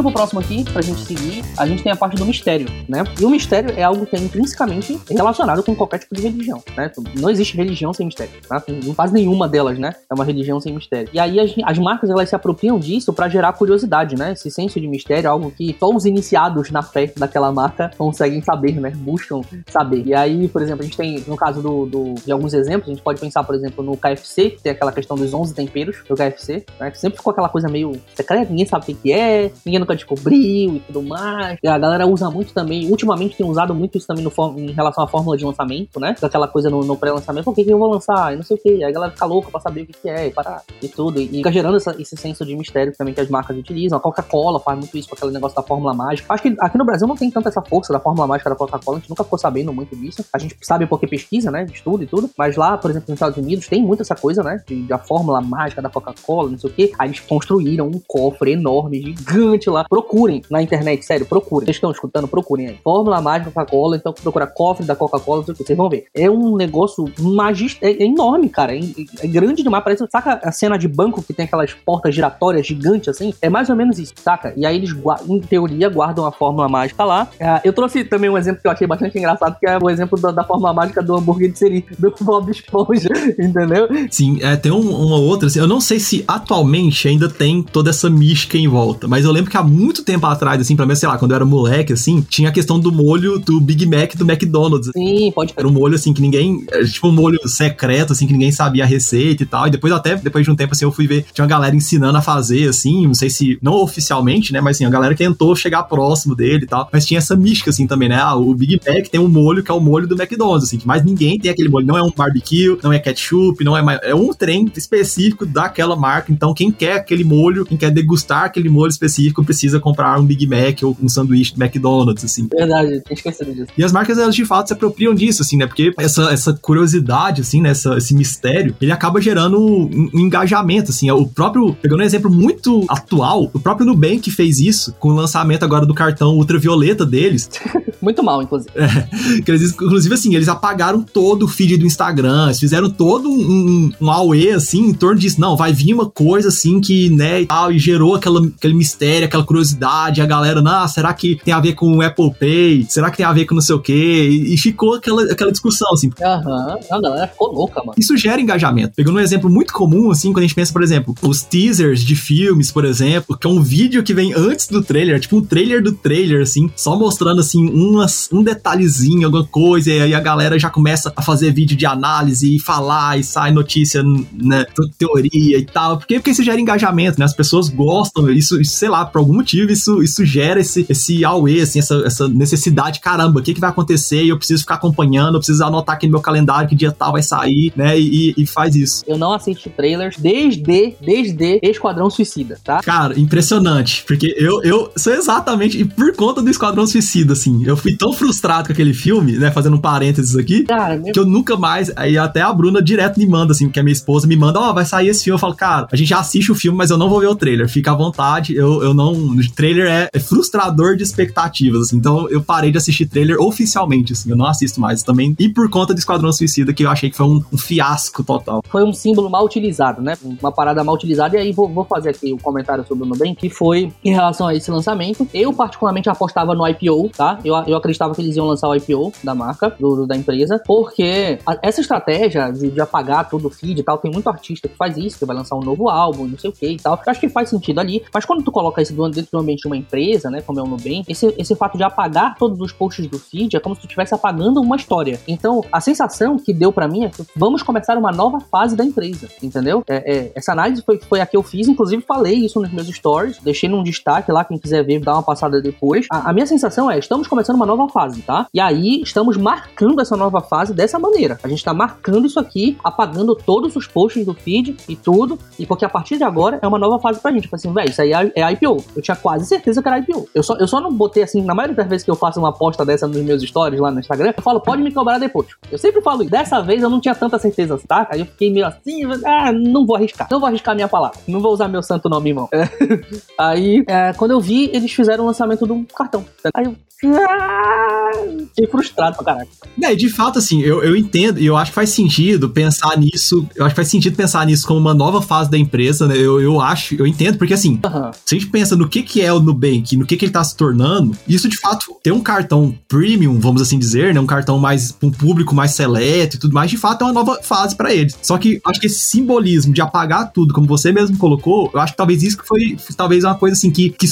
Partindo pro próximo aqui, pra gente seguir, a gente tem a parte do mistério, né? E o mistério é algo que é intrinsecamente relacionado com qualquer tipo de religião, né? Não existe religião sem mistério, tá? Não faz nenhuma delas, né? É uma religião sem mistério. E aí as, as marcas, elas se apropriam disso para gerar curiosidade, né? Esse senso de mistério é algo que só os iniciados na fé daquela marca conseguem saber, né? Buscam saber. E aí, por exemplo, a gente tem, no caso do, do de alguns exemplos, a gente pode pensar, por exemplo, no KFC, que tem aquela questão dos 11 temperos do KFC, né? Que sempre ficou aquela coisa meio secreta, ninguém sabe o que é, ninguém descobriu e tudo mais. E a galera usa muito também, ultimamente tem usado muito isso também no, em relação à fórmula de lançamento, né? Aquela coisa no, no pré-lançamento, o que, que eu vou lançar? E não sei o que. Aí a galera fica louca pra saber o que, que é e parar e tudo. E, fica gerando essa, esse senso de mistério também que as marcas utilizam. A Coca-Cola faz muito isso com aquele negócio da fórmula mágica. Acho que aqui no Brasil não tem tanta essa força da fórmula mágica da Coca-Cola, a gente nunca ficou sabendo muito disso. A gente sabe porque pesquisa, né? Estudo e tudo. Mas lá, por exemplo, nos Estados Unidos, tem muito essa coisa, né? De, de a fórmula mágica da Coca-Cola, não sei o que. Aí eles construíram um cofre enorme, gigante lá. Procurem na internet, sério, procurem. Vocês estão escutando? Procurem aí. Fórmula mágica Coca-Cola, então procura cofre da Coca-Cola, vocês vão ver. É um negócio magist... é, é enorme, cara. É, é, grande demais. Parece, saca a cena de banco que tem aquelas portas giratórias gigantes assim? É mais ou menos isso, saca? E aí eles, em teoria, guardam a fórmula mágica lá. Uh, eu trouxe também um exemplo que eu achei bastante engraçado, que é o exemplo da, da fórmula mágica do hambúrguer de siri, do [laughs] Bob Esponja, [laughs] entendeu? Sim, é, tem um, uma outra, assim, eu não sei se atualmente ainda tem toda essa mística em volta, mas eu lembro que há muito tempo atrás, assim, pra mim, sei lá, quando eu era moleque, assim, tinha a questão do molho do Big Mac do McDonald's. Sim, pode Era um molho, assim, que ninguém, tipo um molho secreto, assim, que ninguém sabia a receita e tal, e depois até, depois de um tempo, assim, eu fui ver, tinha uma galera ensinando a fazer, assim, não sei se, não oficialmente, né, mas assim, a galera tentou chegar próximo dele e tal, mas tinha essa mística, assim, também, né, ah, o Big Mac tem um molho que é o molho do McDonald's, assim, que mais ninguém tem aquele molho, não é um barbecue, não é ketchup, não é mais, é um trem específico daquela marca, então quem quer aquele molho, quem quer degustar aquele molho específico, precisa comprar um Big Mac ou um sanduíche do McDonald's, assim. Verdade, tinha esquecido disso. E as marcas, elas de fato se apropriam disso, assim, né, porque essa, essa curiosidade, assim, né, essa, esse mistério, ele acaba gerando um, um engajamento, assim, o próprio, pegando um exemplo muito atual, o próprio Nubank fez isso com o lançamento agora do cartão ultravioleta deles. [laughs] muito mal, inclusive. É, [laughs] que eles, inclusive, assim, eles apagaram todo o feed do Instagram, eles fizeram todo um, um, um AUE, assim, em torno disso. Não, vai vir uma coisa, assim, que, né, e tal, e gerou aquela, aquele mistério, aquela curiosidade, a galera, não, será que tem a ver com o Apple Pay? Será que tem a ver com não sei o quê? E, e ficou aquela, aquela discussão, assim. Aham, uhum. a galera ficou louca, mano. Isso gera engajamento. Pegando um exemplo muito comum, assim, quando a gente pensa, por exemplo, os teasers de filmes, por exemplo, que é um vídeo que vem antes do trailer, tipo um trailer do trailer, assim, só mostrando, assim, umas, um detalhezinho, alguma coisa, e aí a galera já começa a fazer vídeo de análise e falar, e sai notícia, né, teoria e tal. Por quê? Porque isso gera engajamento, né? As pessoas gostam, isso sei lá, por algum motivo, isso, isso gera esse, esse auê, assim, essa, essa necessidade, caramba, o que, que vai acontecer? E eu preciso ficar acompanhando, eu preciso anotar aqui no meu calendário que dia tal vai sair, né? E, e faz isso. Eu não assisto trailers desde, desde Esquadrão Suicida, tá? Cara, impressionante. Porque eu, eu sou exatamente, e por conta do Esquadrão Suicida, assim, eu fui tão frustrado com aquele filme, né? Fazendo um parênteses aqui, cara, que eu nunca mais. Aí até a Bruna direto me manda, assim, porque a minha esposa me manda, ó, oh, vai sair esse filme. Eu falo, cara, a gente já assiste o filme, mas eu não vou ver o trailer. Fica à vontade, eu, eu não. O trailer é, é frustrador de expectativas, assim. Então eu parei de assistir trailer oficialmente, assim, eu não assisto mais também. E por conta do Esquadrão Suicida, que eu achei que foi um, um fiasco total. Foi um símbolo mal utilizado, né? Uma parada mal utilizada. E aí vou, vou fazer aqui o um comentário sobre o Nubank, que foi em relação a esse lançamento. Eu, particularmente, apostava no IPO, tá? Eu, eu acreditava que eles iam lançar o IPO da marca, do, da empresa, porque a, essa estratégia de, de, apagar todo o feed e tal, tem muito artista que faz isso, que vai lançar um novo álbum, não sei o que e tal. Eu acho que faz sentido ali. Mas quando tu coloca isso dentro do ambiente de uma empresa, né? Como é o Nubank, esse, esse fato de apagar todos os posts do feed é como se tu estivesse apagando uma história. Então, a sensação que deu para mim é que vamos começar uma nova fase da empresa, entendeu? É, é, essa análise foi, foi a que eu fiz, inclusive falei isso nos meus stories, deixei num destaque lá, quem quiser ver, dá uma passada depois. A, a minha sensação é, estamos começando uma nova fase, tá? E aí, estamos marcando essa nova fase dessa maneira. A gente tá marcando isso aqui, apagando todos os posts do feed e tudo, e porque a partir de agora é uma nova fase pra gente. Tipo assim, velho, isso aí é, é IPO. Eu tinha quase certeza que era IPO. Eu só, eu só não botei assim, na maioria das vezes que eu faço uma aposta dessa nos meus stories lá no Instagram, eu falo, pode me cobrar depois. Eu sempre falo isso. Dessa vez eu não tinha tanta certeza, tá? Aí eu fiquei meio assim, ah, não vou arriscar. Não vou arriscar minha palavra. Não vou usar meu santo nome, irmão. É. [laughs] Aí, é, quando eu vi, eles fizeram o lançamento do cartão. Aí eu. Ah, fiquei frustrado pra caraca. É, de fato, assim, eu, eu entendo e eu acho que faz sentido pensar nisso. Eu acho que faz sentido pensar nisso como uma nova fase da empresa, né? Eu, eu acho, eu entendo, porque assim, uhum. se a gente pensa pensa no que, que é o Nubank, no que, que ele tá se tornando, isso de fato ter um cartão premium, vamos assim dizer, né? Um cartão mais um público mais seleto e tudo mais, de fato é uma nova fase para eles. Só que acho que esse simbolismo de apagar tudo, como você mesmo colocou, eu acho que talvez isso que foi talvez uma coisa assim que, que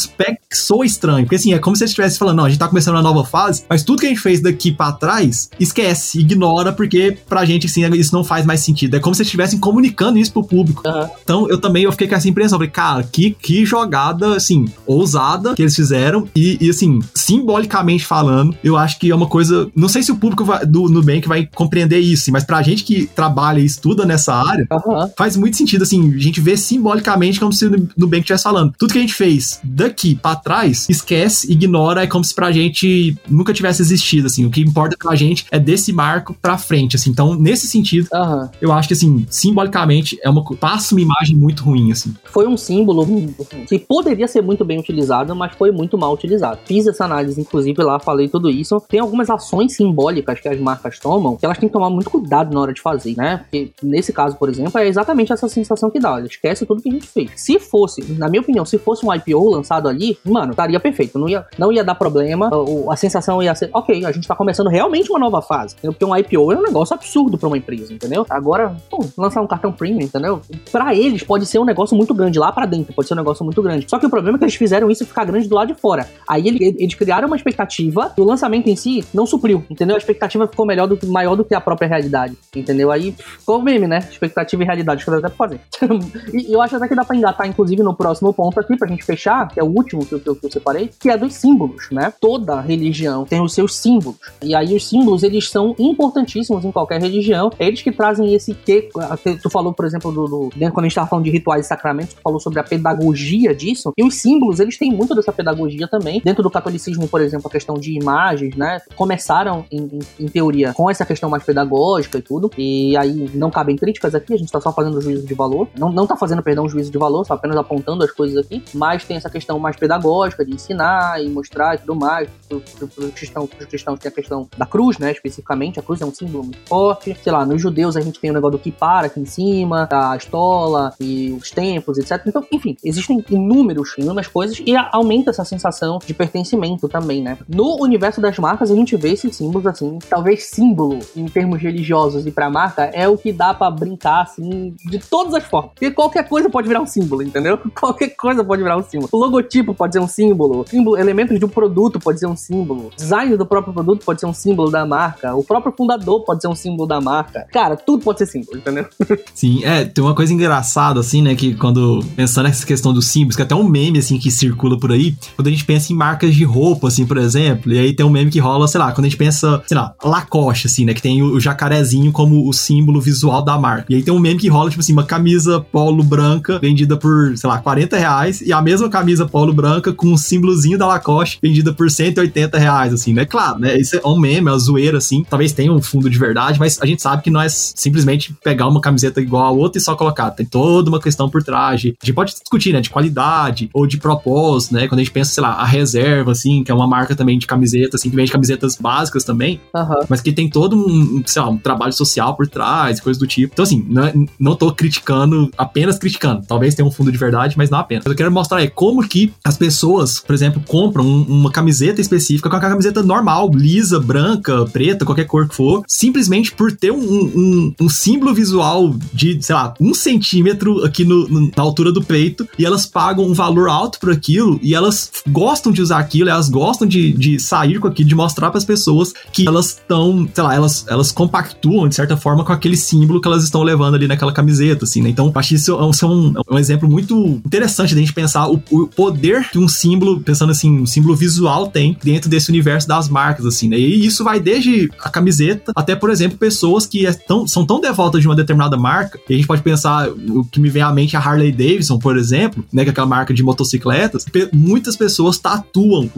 soa estranho. Porque assim, é como se eles estivessem falando, não, a gente tá começando uma nova fase, mas tudo que a gente fez daqui para trás, esquece, ignora, porque pra gente, assim, isso não faz mais sentido. É como se eles estivessem comunicando isso pro público. Uhum. Então eu também eu fiquei com essa impressão, falei, cara, que, que jogada, assim, ousada que eles fizeram. E, e, assim, simbolicamente falando, eu acho que é uma coisa. Não sei se o público vai, do Nubank vai compreender isso, mas pra gente que trabalha e estuda nessa área, uhum. faz muito sentido, assim, a gente vê simbolicamente como se o Nubank estivesse falando. Tudo que a gente fez daqui para trás, esquece, ignora, é como se pra gente nunca tivesse existido, assim. O que importa pra gente é desse marco pra frente, assim. Então, nesse sentido, uhum. eu acho que, assim, simbolicamente, é uma, passa uma imagem muito ruim, assim. Foi um símbolo que poderia ser muito bem utilizado, mas foi muito mal utilizado. Fiz essa análise, inclusive, lá, falei tudo isso. Tem algumas ações simbólicas que as marcas tomam que elas têm que tomar muito cuidado na hora de fazer, né? Porque nesse caso, por exemplo, é exatamente essa sensação que dá. Esquece tudo que a gente fez. Se fosse, na minha opinião, se fosse um IPO lançado ali, mano, estaria perfeito. Não ia, não ia dar problema. A, a sensação ia ser, ok, a gente tá começando realmente uma nova fase. Entendeu? Porque um IPO é um negócio absurdo para uma empresa, entendeu? Agora, pô, lançar um cartão premium, entendeu? Para eles pode ser um negócio muito grande lá para dentro, pode ser um negócio muito grande. Só que o problema é que eles fizeram isso ficar grande do lado de fora. Aí eles criaram uma expectativa e o lançamento em si não supriu, entendeu? A expectativa ficou melhor do maior do que a própria realidade, entendeu? Aí ficou meme, né? Expectativa e realidade, que eu até fazer. [laughs] e eu acho até que dá pra engatar, inclusive, no próximo ponto aqui, pra gente fechar, que é o último que eu, que eu, que eu separei, que é dos símbolos, né? Toda religião tem os seus símbolos. E aí os símbolos, eles são importantíssimos em qualquer religião. É eles que trazem esse que. Tu falou, por exemplo, do, do quando a gente tava falando de rituais e sacramentos, tu falou sobre a pedagogia disso. E os símbolos, eles têm muito dessa pedagogia também. Dentro do catolicismo, por exemplo, a questão de imagens, né? Começaram, em, em, em teoria, com essa questão mais pedagógica e tudo. E aí não cabem críticas aqui, a gente tá só fazendo juízo de valor. Não, não tá fazendo, perdão, juízo de valor, só apenas apontando as coisas aqui. Mas tem essa questão mais pedagógica de ensinar e mostrar e tudo mais. Para os cristãos, cristãos tem a questão da cruz, né? Especificamente, a cruz é um símbolo muito forte. Sei lá, nos judeus a gente tem o negócio do kipara aqui em cima, a estola e os templos, etc. Então, enfim, existem inúmeros, inúmeras coisas e aumenta essa sensação de pertencimento também, né? No universo das marcas, a gente vê esses símbolos assim. Talvez símbolo, em termos religiosos e pra marca, é o que dá para brincar, assim, de todas as formas. Porque qualquer coisa pode virar um símbolo, entendeu? [laughs] Qualquer coisa pode virar um símbolo. O logotipo pode ser um símbolo, símbolo elementos de um produto pode ser um símbolo, design do próprio produto pode ser um símbolo da marca, o próprio fundador pode ser um símbolo da marca. Cara, tudo pode ser símbolo, entendeu? Sim, é, tem uma coisa engraçada, assim, né, que quando, pensando nessa questão dos símbolos, que até um meme, assim, que circula por aí, quando a gente pensa em marcas de roupa, assim, por exemplo, e aí tem um meme que rola, sei lá, quando a gente pensa, sei lá, Lacoste, assim, né, que tem o, o jacarezinho como o símbolo visual da marca. E aí tem um meme que rola, tipo assim, uma camisa polo branca vendida por, sei lá, 40 reais, e a mesma camisa polo branca com um símbolozinho da Lacoste vendida por 180 reais, assim, né? Claro, né? Isso é um meme, é uma zoeira, assim. Talvez tenha um fundo de verdade, mas a gente sabe que não é simplesmente pegar uma camiseta igual a outra e só colocar. Tem toda uma questão por trás. A gente pode discutir, né? De qualidade ou de propósito, né? Quando a gente pensa, sei lá, a reserva, assim, que é uma marca também de camiseta, assim, que vende camisetas básicas também, uhum. mas que tem todo um, sei lá, um trabalho social por trás, coisas do tipo. Então, assim, não, é, não tô criticando, apenas criticando. Talvez tenha um fundo de verdade, mas não apenas. Eu quero mostrar é como que as pessoas, por exemplo, compram uma camiseta específica com a camiseta normal, lisa, branca, preta, qualquer cor que for, simplesmente por ter um, um, um símbolo visual de, sei lá, um centímetro aqui no, no, na altura do peito, e elas pagam um valor alto por aquilo, e elas gostam de usar aquilo, elas gostam de, de sair com aquilo, de mostrar para as pessoas que elas estão, sei lá, elas, elas compactuam de certa forma com aquele símbolo que elas estão levando ali naquela camiseta, assim, né? Então, acho isso é um, é um exemplo muito interessante da gente pensar o, o poder que um símbolo, pensando assim, um símbolo visual tem dentro desse universo das marcas, assim, né? E isso vai desde a camiseta até, por exemplo, pessoas que é tão, são tão devotas de uma determinada marca, que a gente pode pensar, o que me vem à mente é a Harley Davidson, por exemplo, né? Que é aquela marca de motocicletas. Muitas pessoas tatuam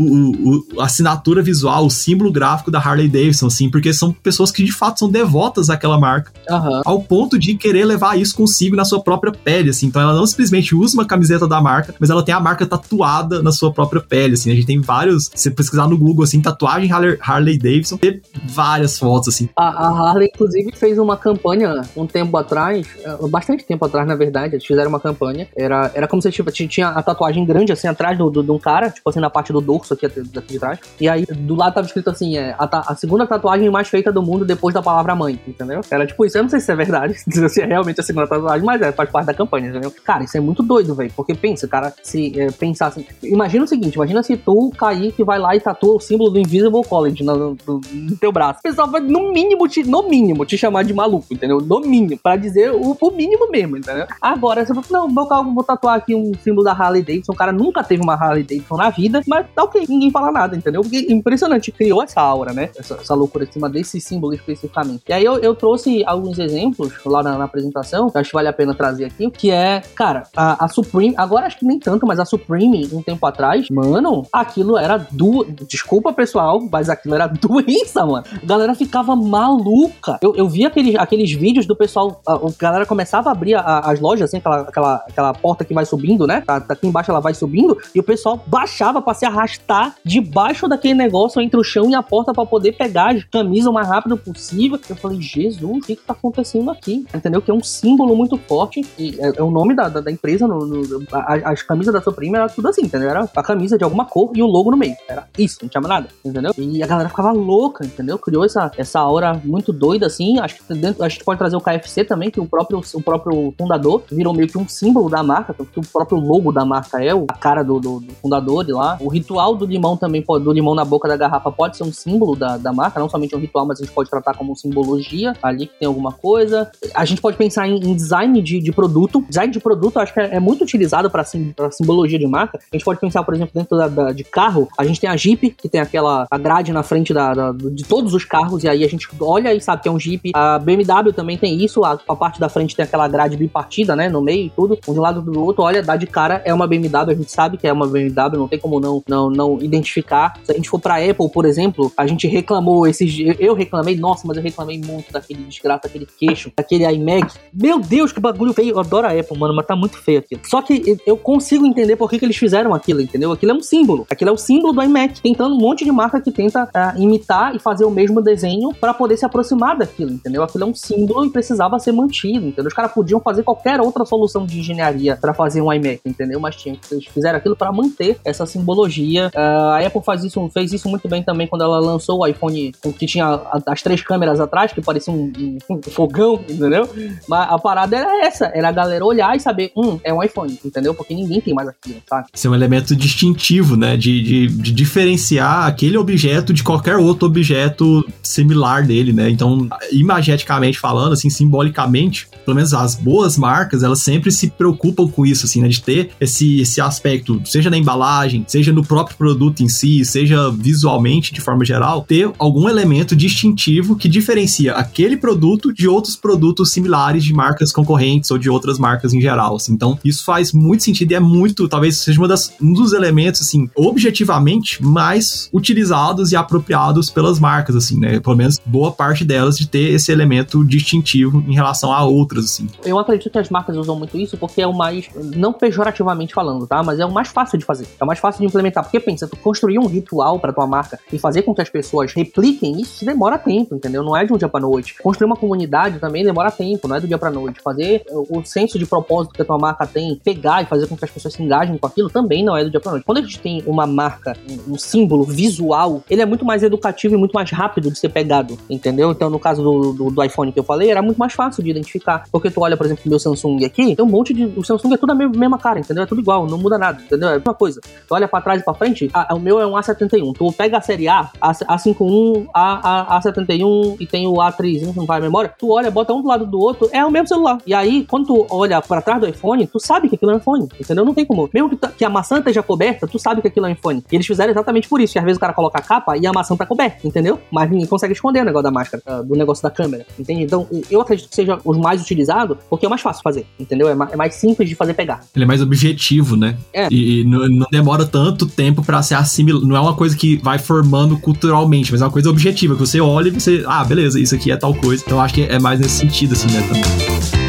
a assinatura visual, o símbolo gráfico da Harley Davidson, assim, porque são pessoas que de fato são devotas àquela marca, uhum. ao ponto de querer levar isso consigo na sua própria pele, assim. Então ela não simplesmente usa uma camiseta da marca, mas ela tem a marca tatuada na sua própria pele, assim. A gente tem vários, se você pesquisar no Google, assim, tatuagem Harley, Harley Davidson, tem várias fotos, assim. A, a, Harley, inclusive, fez uma campanha um tempo atrás, é, bastante tempo atrás, na verdade, eles fizeram uma campanha, era, era como se tipo, tinha a tatuagem grande, assim, atrás do, do, de um cara, tipo assim, na parte do dorso aqui, aqui de trás. E aí, do lado tava escrito assim, é, a, a, segunda tatuagem mais feita do mundo depois da palavra mãe, entendeu? Era tipo isso, eu não sei se é verdade, [laughs] se é realmente a segunda tatuagem, mas é, faz parte da campanha, entendeu? Cara, isso é muito doido, velho, porque pensa, cara, se é, pensar assim, imagina o seguinte, imagina se tu, Kaique, vai lá e tatua o símbolo do Invisible College no, no, no teu braço. O pessoal vai, no mínimo, te, no mínimo, te chamar de maluco, entendeu? No mínimo, pra dizer o, o mínimo mesmo, entendeu? Agora, você fala, não, vou, vou tatuar aqui um símbolo da Harley Davidson, cara nunca teve uma Harley Davidson na vida, mas tá ok, ninguém fala nada, entendeu? Porque impressionante, criou essa aura, né? Essa, essa loucura em cima desse símbolo especificamente. E aí eu, eu trouxe alguns exemplos lá na, na, apresentação, que acho que vale a pena trazer aqui, que é, cara, a, a, Supreme, agora acho que nem tanto, mas a Supreme, um tempo atrás, mano, aquilo era do. Desculpa, pessoal, mas aquilo era [laughs] doença, mano. A galera ficava maluca. Eu, eu vi aqueles, aqueles vídeos do pessoal, a, a galera começava a abrir a, as lojas, assim, aquela, aquela, aquela porta que vai subindo, né? Tá, tá aqui embaixo ela vai subindo, e o pessoal baixava pra se arrastar debaixo daquele negócio entre o chão e a porta para poder pegar as camisas o mais rápido possível. Eu falei, Jesus, o que que tá acontecendo aqui? Entendeu? Que é um símbolo muito forte, e é, é o nome da, da, da empresa, no, no, a, as camisas da Supreme era tudo assim, entendeu? Era a camisa de alguma cor e o logo no meio. Era isso, não tinha nada, entendeu? E a galera ficava louca, entendeu? Criou essa, essa aura muito doida, assim. Acho que dentro, a gente pode trazer o KFC também, que o próprio, o próprio fundador virou meio que um símbolo da marca, que o próprio logo da marca é a cara do, do, do fundador de lá. O ritual do limão também, do limão na boca da garrafa, pode ser um símbolo da, da marca, não somente um ritual, mas a gente pode tratar como simbologia ali que tem alguma coisa. A gente pode pensar em, em design de, de, produto. Design de produto acho que é, é muito utilizado para sim, simbologia de marca. A gente pode pensar, por exemplo, dentro da, da, de carro, a gente tem a Jeep, que tem aquela a grade na frente da, da, de todos os carros, e aí a gente olha e sabe que é um Jeep. A BMW também tem isso, a, a parte da frente tem aquela grade bipartida, né, no meio e tudo. Um de um lado do outro, olha, dá de cara, é uma BMW, a gente sabe que é uma BMW, não tem como não, não, não identificar. Se a gente for pra Apple, por exemplo, a gente reclamou esses eu reclamei, nossa, mas eu reclamei muito daquele desgraça, daquele queixo, daquele iMac. Meu Deus, que bagulho feio. Eu adoro a Apple, mano, mas tá muito feio aquilo. Só que eu consigo entender por que, que eles fizeram aquilo, entendeu? Aquilo é um símbolo. Aquilo é o símbolo do iMac. Tentando um monte de marca que tenta uh, imitar e fazer o mesmo desenho para poder se aproximar daquilo, entendeu? Aquilo é um símbolo e precisava ser mantido, entendeu? Os caras podiam fazer qualquer outra solução de engenharia para fazer um iMac, entendeu? Mas tinha, eles fizeram aquilo para manter essa simbologia. Uh, a Apple faz isso, fez isso muito bem também quando ela lançou o iPhone que tinha as três câmeras atrás, que parecia um, um, fogão, entendeu? Mas a parada era essa, era a galera olhar e saber, hum, é um iPhone, entendeu? Porque ninguém tem mais aquilo, sabe? Isso é um elemento distintivo, né? De, de, de diferenciar aquele objeto de qualquer outro objeto similar dele, né? Então, imageticamente falando, assim, simbolicamente, pelo menos as boas marcas, elas sempre se preocupam com isso, assim, né? De ter esse, esse aspecto, seja na embalagem, seja no próprio produto em si, seja visualmente, de forma geral, ter algum elemento distintivo que diferencia aquele produto de outros produtos similares de marcas concorrentes ou de outras marcas em geral. Assim. Então, isso faz muito sentido e é muito, talvez seja das, um dos elementos, assim, objetivamente mais utilizados e apropriados pelas marcas, assim, né? Pelo menos boa parte delas de ter esse elemento distintivo em relação a outras, assim. Eu acredito que as marcas usam muito isso porque é o mais, não pejorativamente falando, tá? Mas é o mais fácil de fazer. É o mais fácil de implementar. Porque pensa, tu construir um ritual para tua marca e fazer com que as pessoas repliquem isso demora tempo, entendeu? Não é de um dia pra noite. Construir uma comunidade também demora tempo, não é do dia pra noite. Fazer o senso de propósito que a tua marca tem, pegar e fazer com que as pessoas se engajem com aquilo também não é do dia pra noite. Quando a gente tem uma marca, um, símbolo visual, ele é muito mais educativo e muito mais rápido de ser pegado, entendeu? Então, no caso do, do, do iPhone que eu falei, era muito mais fácil de identificar. Porque tu olha, por exemplo, o meu Samsung aqui, tem um monte de. O Samsung é tudo a mesma cara, entendeu? É tudo igual, não muda nada, entendeu? É a mesma coisa. Tu olha pra trás e pra frente, a, o meu é um A71. Tu pega a série A, A, A51, A, A, A71 e tem o A3, não vai a memória. Tu olha, bota um do lado do outro, é o mesmo celular. E aí, quando tu olha pra trás do iPhone, tu sabe que aquilo é um iPhone, entendeu? Não tem como. Mesmo que, que a maçã esteja coberta, tu sabe que aquilo é um iPhone. E eles fizeram exatamente por isso. Que às vezes o cara coloca a capa e a maçã tá coberta, entendeu? Mas ninguém consegue esconder o negócio da máscara, uh, do negócio da câmera, entende? Então, eu acredito que seja os mais utilizados, porque é mais fácil fazer, entendeu? É é mais simples de fazer pegar. Ele é mais objetivo, né? É. E, e não, demora tanto tempo para ser assimilado. Não é uma coisa que vai formando culturalmente, mas é uma coisa objetiva, que você olha e você, ah, beleza, isso aqui é tal coisa. Então acho que é mais nesse sentido, assim, né, também.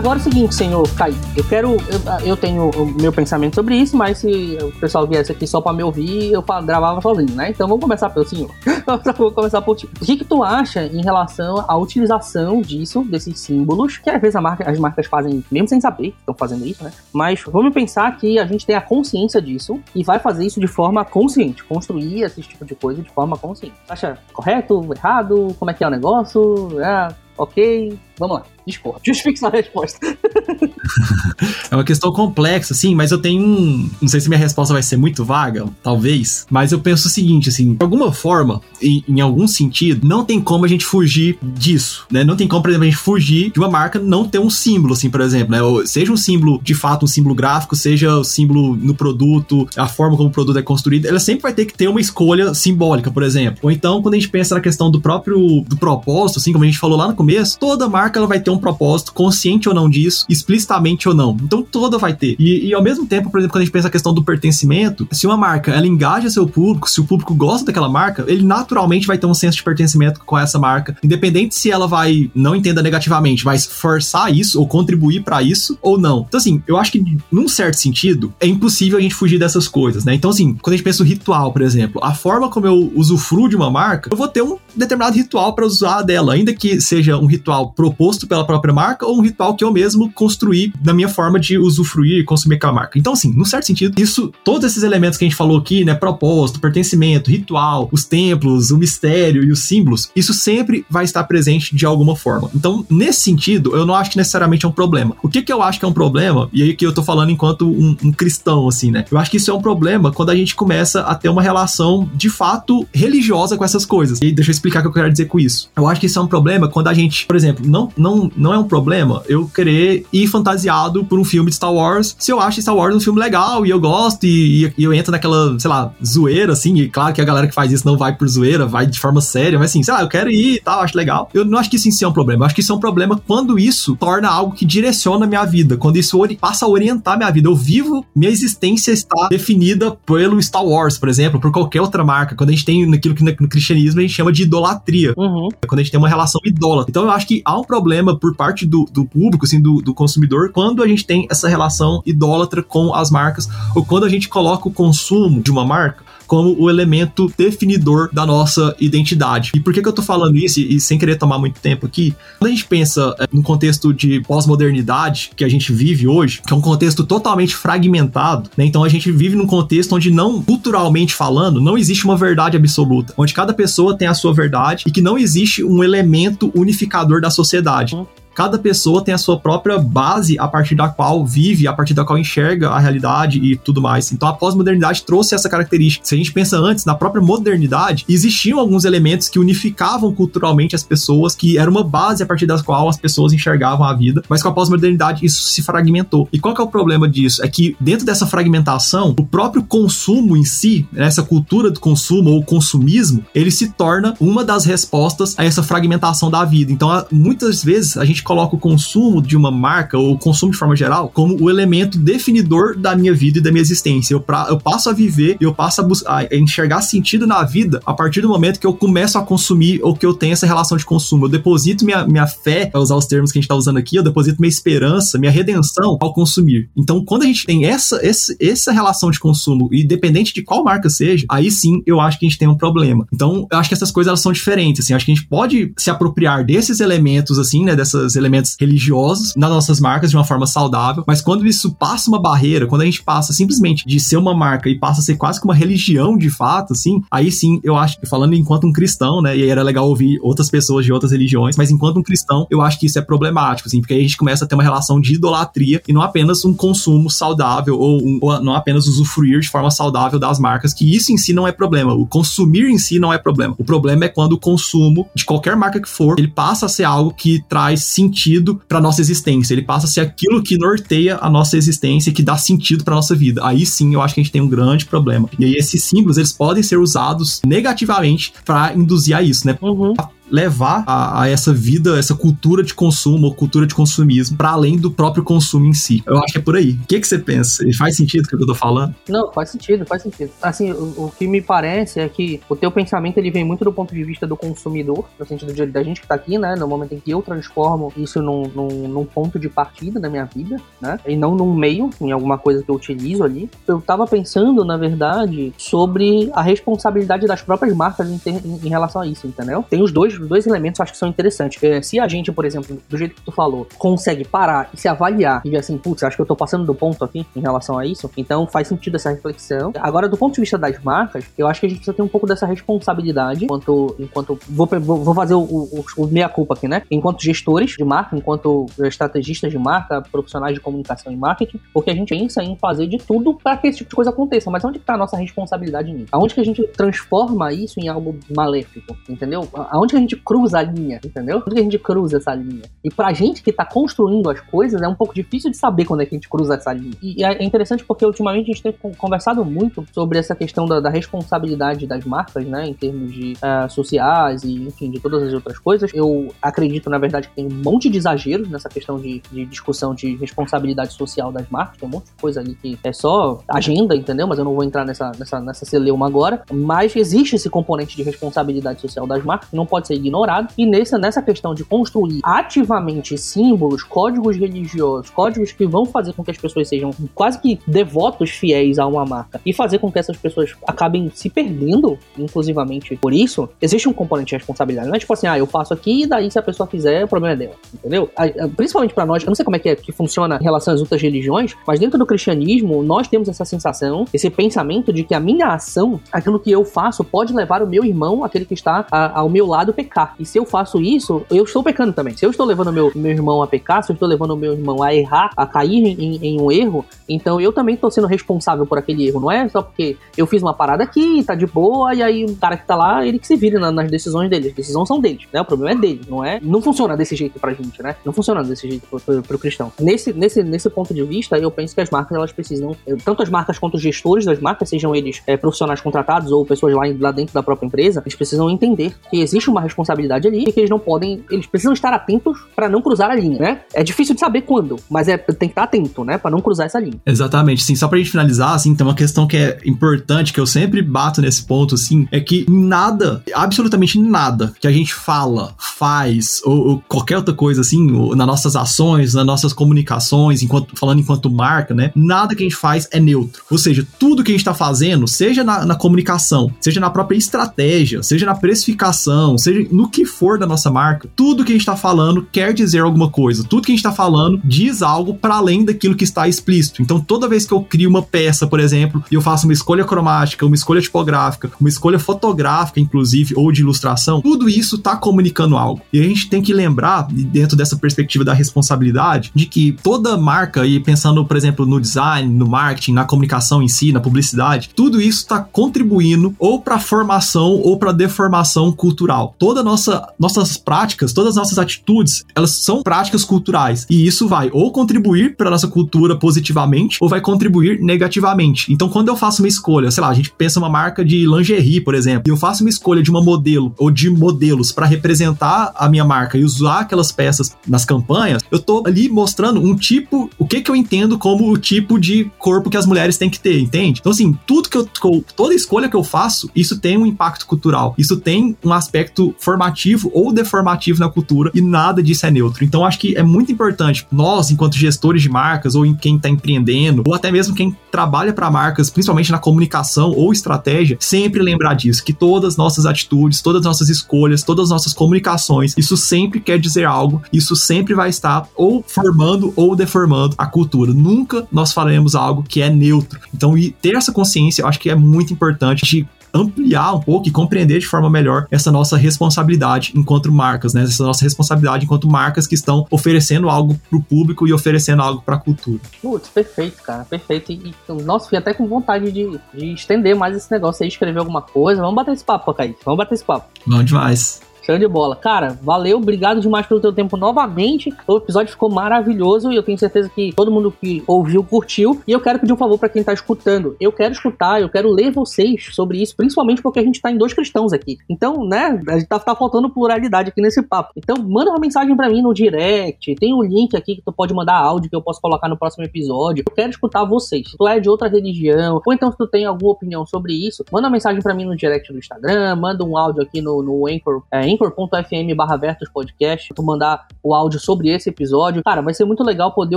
Agora é o seguinte, senhor Kai, eu quero. Eu, eu, tenho o meu pensamento sobre isso, mas se o pessoal viesse aqui só pra me ouvir, eu gravava sozinho, né? Então vamos começar pelo senhor. [laughs] vou começar por ti. O que, que tu acha em relação à utilização disso, desses símbolos, que às vezes marca, as marcas fazem, mesmo sem saber estão fazendo isso, né? Mas vamos pensar que a gente tem a consciência disso e vai fazer isso de forma consciente, construir esse tipo de coisa de forma consciente. Acha correto, errado? Como é que é o negócio? É, ok? Vamos lá, discorra. Justifique sua resposta. [laughs] é uma questão complexa, assim, mas eu tenho um. Não sei se minha resposta vai ser muito vaga, talvez, mas eu penso o seguinte, assim, de alguma forma, em, em algum sentido, não tem como a gente fugir disso, né? Não tem como, por exemplo, a gente fugir de uma marca não ter um símbolo, assim, por exemplo, né? Ou seja um símbolo, de fato, um símbolo gráfico, seja o símbolo no produto, a forma como o produto é construído, ela sempre vai ter que ter uma escolha simbólica, por exemplo. Ou então, quando a gente pensa na questão do próprio do propósito, assim, como a gente falou lá no começo, toda marca marca ela vai ter um propósito, consciente ou não disso, explicitamente ou não. Então toda vai ter. E, e, ao mesmo tempo, por exemplo, quando a gente pensa a questão do pertencimento, se uma marca ela engaja seu público, se o público gosta daquela marca, ele naturalmente vai ter um senso de pertencimento com essa marca, independente se ela vai, não entenda negativamente, vai forçar isso ou contribuir para isso ou não. Então assim, eu acho que num certo sentido é impossível a gente fugir dessas coisas, né? Então assim, quando a gente pensa no ritual, por exemplo, a forma como eu usufruo de uma marca, eu vou ter um determinado ritual para usar dela, ainda que seja um ritual proposto pela própria marca ou um ritual que eu mesmo construí na minha forma de usufruir e consumir aquela marca. Então, assim, num certo sentido, isso, todos esses elementos que a gente falou aqui, né, propósito, pertencimento, ritual, os templos, o mistério e os símbolos, isso sempre vai estar presente de alguma forma. Então, nesse sentido, eu não acho que necessariamente é um problema. O que que eu acho que é um problema, e aí que eu tô falando enquanto um, um cristão, assim, né? Eu acho que isso é um problema quando a gente começa a ter uma relação de fato religiosa com essas coisas. E deixa eu explicar o que eu quero dizer com isso. Eu acho que isso é um problema quando a gente, por exemplo, não, não, não é um problema eu querer ir fantasiado por um filme de Star Wars se eu acho Star Wars um filme legal e eu gosto e, e eu entro naquela, sei lá, zoeira, assim, e claro que a galera que faz isso não vai por zoeira, vai de forma séria, mas assim, sei lá, eu quero ir e tal, acho legal. Eu não acho que isso em si é um problema, eu acho que isso é um problema quando isso torna algo que direciona a minha vida, quando isso passa a orientar a minha vida. Eu vivo, minha existência está definida pelo Star Wars, por exemplo, por qualquer outra marca. Quando a gente tem naquilo que no cristianismo a gente chama de idolatria. Uhum. Quando a gente tem uma relação idólatra. Então eu acho que há um problema por parte do, do público, assim, do, do consumidor, quando a gente tem essa relação idólatra com as marcas, ou quando a gente coloca o consumo de uma marca como o elemento definidor da nossa identidade. E por que, que eu tô falando isso, e, e sem querer tomar muito tempo aqui? Quando a gente pensa é, no contexto de pós-modernidade que a gente vive hoje, que é um contexto totalmente fragmentado, né? Então a gente vive num contexto onde não, culturalmente falando, não existe uma verdade absoluta, onde cada pessoa tem a sua verdade e que não existe um elemento unificador da sociedade. Cada pessoa tem a sua própria base a partir da qual vive, a partir da qual enxerga a realidade e tudo mais. Então a pós-modernidade trouxe essa característica. Se a gente pensa antes, na própria modernidade, existiam alguns elementos que unificavam culturalmente as pessoas, que era uma base a partir das qual as pessoas enxergavam a vida, mas com a pós-modernidade isso se fragmentou. E qual que é o problema disso? É que dentro dessa fragmentação, o próprio consumo em si, essa cultura do consumo ou consumismo, ele se torna uma das respostas a essa fragmentação da vida. Então, muitas vezes a gente coloca o consumo de uma marca, ou o consumo de forma geral, como o elemento definidor da minha vida e da minha existência. Eu, pra, eu passo a viver, eu passo a, a enxergar sentido na vida a partir do momento que eu começo a consumir ou que eu tenho essa relação de consumo. Eu deposito minha, minha fé, para usar os termos que a gente está usando aqui, eu deposito minha esperança, minha redenção ao consumir. Então, quando a gente tem essa, essa, essa relação de consumo, independente de qual marca seja, aí sim eu acho que a gente tem um problema. Então, eu acho que essas coisas elas são diferentes. Assim, acho que a gente pode se apropriar desses elementos, assim, né, dessas elementos religiosos nas nossas marcas de uma forma saudável, mas quando isso passa uma barreira, quando a gente passa simplesmente de ser uma marca e passa a ser quase que uma religião de fato, assim, aí sim eu acho, falando enquanto um cristão, né, e aí era legal ouvir outras pessoas de outras religiões, mas enquanto um cristão, eu acho que isso é problemático, assim, porque aí a gente começa a ter uma relação de idolatria e não apenas um consumo saudável ou, um, ou não apenas usufruir de forma saudável das marcas, que isso em si não é problema, o consumir em si não é problema. O problema é quando o consumo de qualquer marca que for, ele passa a ser algo que traz sentido para nossa existência. Ele passa a ser aquilo que norteia a nossa existência e que dá sentido para nossa vida. Aí sim, eu acho que a gente tem um grande problema. E aí esses símbolos, eles podem ser usados negativamente para induzir a isso, né? Uhum levar a, a essa vida, essa cultura de consumo ou cultura de consumismo para além do próprio consumo em si. Eu acho que é por aí. O que, que você pensa? Faz sentido o que eu tô falando? Não, faz sentido, faz sentido. Assim, o, o, que me parece é que o teu pensamento ele vem muito do ponto de vista do consumidor, no sentido de, da gente que tá aqui, né? No momento em que eu transformo isso num, num, num ponto de partida da minha vida, né? E não num meio, em alguma coisa que eu utilizo ali. Eu tava pensando, na verdade, sobre a responsabilidade das próprias marcas em, ter, em, em relação a isso, entendeu? Tem os dois, dois elementos acho que são interessantes. É, se a gente, por exemplo, do jeito que tu falou, consegue parar e se avaliar e ver assim, putz, acho que eu tô passando do ponto aqui em relação a isso, então faz sentido essa reflexão. Agora, do ponto de vista das marcas, eu acho que a gente precisa ter um pouco dessa responsabilidade enquanto, enquanto vou, vou fazer o, o, o meia-culpa aqui, né? Enquanto gestores de marca, enquanto estrategistas de marca, profissionais de comunicação e marketing, porque a gente pensa em fazer de tudo para que esse tipo de coisa aconteça. Mas onde está a nossa responsabilidade nisso? Aonde que a gente transforma isso em algo maléfico, entendeu? Aonde que a gente cruza a linha, entendeu? Onde que a gente cruza essa linha? E pra gente que tá construindo as coisas, é um pouco difícil de saber quando é que a gente cruza essa linha. E é interessante porque ultimamente a gente tem conversado muito sobre essa questão da, da responsabilidade das marcas, né, em termos de uh, sociais e, enfim, de todas as outras coisas. Eu acredito, na verdade, que tem um monte de exageros nessa questão de, de discussão de responsabilidade social das marcas, tem um monte de coisa ali que é só agenda, entendeu? Mas eu não vou entrar nessa, nessa, nessa celeuma agora. Mas existe esse componente de responsabilidade social das marcas que não pode ser ignorado. E nessa, nessa questão de construir ativamente símbolos, códigos religiosos, códigos que vão fazer com que as pessoas sejam quase que devotos fiéis a uma marca e fazer com que essas pessoas acabem se perdendo, inclusivamente por isso, existe um componente de responsabilidade. Não é tipo assim, ah, eu faço aqui e daí se a pessoa quiser, o problema é dela. Entendeu? Principalmente para nós, eu não sei como é que, é que funciona em relação às outras religiões, mas dentro do cristianismo, nós temos essa sensação, esse pensamento de que a minha ação, aquilo que eu faço, pode levar o meu irmão, aquele que está a, ao meu lado, pecar. E se eu faço isso, eu estou pecando também. Se eu estou levando meu, meu irmão a pecar, se eu estou levando meu irmão a errar, a cair em, em um erro, então eu também estou sendo responsável por aquele erro. Não é só porque eu fiz uma parada aqui, tá de boa, e aí o cara que tá lá, ele que se vira na, nas decisões dele. As decisões são deles, né? O problema é dele, não é? Não funciona desse jeito pra gente, né? Não funciona desse jeito pro, pro, pro cristão. Nesse, nesse, nesse ponto de vista, eu penso que as marcas, elas precisam, tanto as marcas quanto os gestores das marcas, sejam eles é, profissionais contratados ou pessoas lá, lá dentro da própria empresa, eles precisam entender que existe uma responsabilidade ali e que eles não podem, eles precisam estar atentos para não cruzar a linha, né? É difícil de saber quando, mas é tem que estar atento, né, para não cruzar essa linha. Exatamente, sim. Só pra gente finalizar, assim, tem uma questão que é importante, que eu sempre bato nesse ponto, assim, é que nada, absolutamente nada que a gente fala, faz, ou, ou qualquer outra coisa, assim, ou, nas nossas ações, nas nossas comunicações, enquanto falando enquanto marca, né? Nada que a gente faz é neutro. Ou seja, tudo que a gente tá fazendo, seja na, na comunicação, seja na própria estratégia, seja na precificação, seja no que for da nossa marca, tudo que a gente tá falando quer dizer alguma coisa. Tudo que a gente tá falando diz algo para além daquilo que está explícito. Então, toda vez que eu crio uma peça, por exemplo, e eu faço uma escolha cromática, uma escolha tipográfica, uma escolha fotográfica, inclusive, ou de ilustração, tudo isso tá comunicando algo. E a gente tem que lembrar, dentro dessa perspectiva da responsabilidade, de que toda marca, e pensando, por exemplo, no design, no marketing, na comunicação em si, na publicidade, tudo isso está contribuindo ou para formação ou para deformação cultural. Toda nossa nossas práticas, todas as nossas atitudes, elas são práticas culturais. E isso vai ou contribuir para nossa cultura positivamente ou vai contribuir negativamente. Então, quando eu faço uma escolha, sei lá, a gente pensa uma marca de lingerie, por exemplo, e eu faço uma escolha de uma modelo ou de modelos para representar a minha marca e usar aquelas peças nas campanhas, eu tô ali mostrando um tipo, o que que eu entendo como o tipo de corpo que as mulheres têm que ter, entende? Então, assim, tudo que eu, toda escolha que eu faço, isso tem um impacto cultural, isso tem um aspecto formativo ou deformativo na cultura e nada disso é neutro. Então, acho que é muito importante nós, enquanto gestores de marcas ou em quem está empreendendo, ou até mesmo quem trabalha para marcas, principalmente na comunicação ou estratégia, sempre lembrar disso, que todas as nossas atitudes, todas as nossas escolhas, todas as nossas comunicações, isso sempre quer dizer algo, isso sempre vai estar ou formando ou deformando a cultura. Nunca nós faremos algo que é neutro. Então, ter essa consciência, eu acho que é muito importante de ampliar um pouco e compreender de forma melhor essa nossa responsabilidade enquanto marcas, né? Essa nossa responsabilidade enquanto marcas que estão oferecendo algo para o público e oferecendo algo para a cultura. Putz, perfeito, cara, perfeito. E, nossa, fiquei até com vontade de, de estender mais esse negócio aí, escrever alguma coisa. Vamos bater esse papo, Kaique. Vamos bater esse papo. Vamos demais. Show de bola. Cara, valeu, obrigado demais pelo teu tempo novamente. O episódio ficou maravilhoso e eu tenho certeza que todo mundo que ouviu curtiu. E eu quero pedir um favor para quem tá escutando. Eu quero escutar, eu quero ler vocês sobre isso, principalmente porque a gente tá em dois cristãos aqui. Então, né, a gente tá, tá faltando pluralidade aqui nesse papo. Então, manda uma mensagem para mim no direct. Tem um link aqui que tu pode mandar áudio que eu posso colocar no próximo episódio. Eu quero escutar vocês. Se tu é de outra religião, ou então se tu tem alguma opinião sobre isso, manda uma mensagem para mim no direct do Instagram, manda um áudio aqui no, no Anchor, é, anchor.fm barra Podcast, tu mandar o áudio sobre esse episódio. Cara, vai ser muito legal poder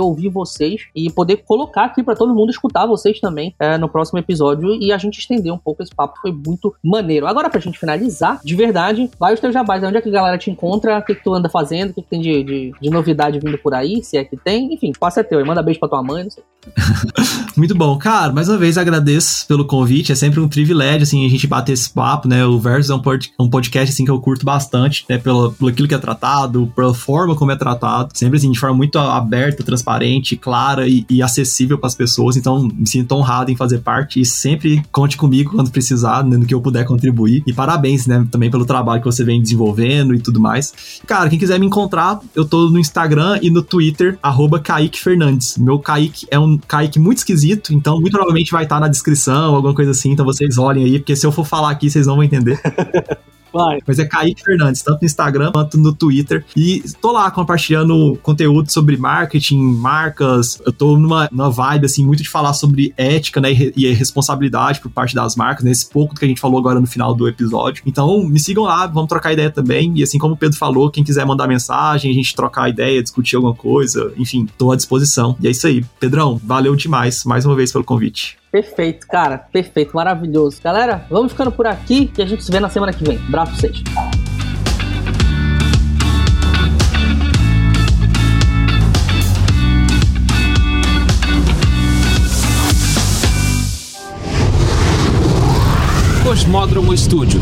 ouvir vocês e poder colocar aqui para todo mundo escutar vocês também é, no próximo episódio e a gente estender um pouco esse papo. Foi muito maneiro. Agora, pra gente finalizar, de verdade, vai os teus jabás. Onde é que a galera te encontra? O que, que tu anda fazendo? O que, que tem de, de, de, novidade vindo por aí? Se é que tem. Enfim, passa é teu. E manda beijo pra tua mãe, não sei. [laughs] muito bom. Cara, mais uma vez agradeço pelo convite. É sempre um privilégio, assim, a gente bater esse papo, né? O Versus é um, pod, um podcast, assim, que eu curto bastante, né? Pelo, pelo aquilo que é tratado, pela forma como é tratado. Sempre, assim, de forma muito aberta, transparente, clara e, e acessível para as pessoas. Então, me sinto honrado em fazer parte e sempre conte comigo quando precisar, né, no que eu puder contribuir. E parabéns, né, também pelo trabalho que você vem desenvolvendo e tudo mais. Cara, quem quiser me encontrar, eu tô no Instagram e no Twitter, arroba Kaique Fernandes. Meu Kaique é um Kaique muito esquisito, então muito provavelmente vai estar na descrição, alguma coisa assim, então vocês olhem aí, porque se eu for falar aqui, vocês não vão entender. [laughs] Vai. Mas é Kaique Fernandes, tanto no Instagram quanto no Twitter. E tô lá compartilhando conteúdo sobre marketing, marcas. Eu tô numa, numa vibe, assim, muito de falar sobre ética, né? E, e responsabilidade por parte das marcas, nesse né, pouco que a gente falou agora no final do episódio. Então, me sigam lá, vamos trocar ideia também. E assim como o Pedro falou, quem quiser mandar mensagem, a gente trocar ideia, discutir alguma coisa, enfim, tô à disposição. E é isso aí. Pedrão, valeu demais mais uma vez pelo convite. Perfeito, cara. Perfeito, maravilhoso. Galera, vamos ficando por aqui e a gente se vê na semana que vem. Abraço pra vocês. Cosmódromo Estúdio.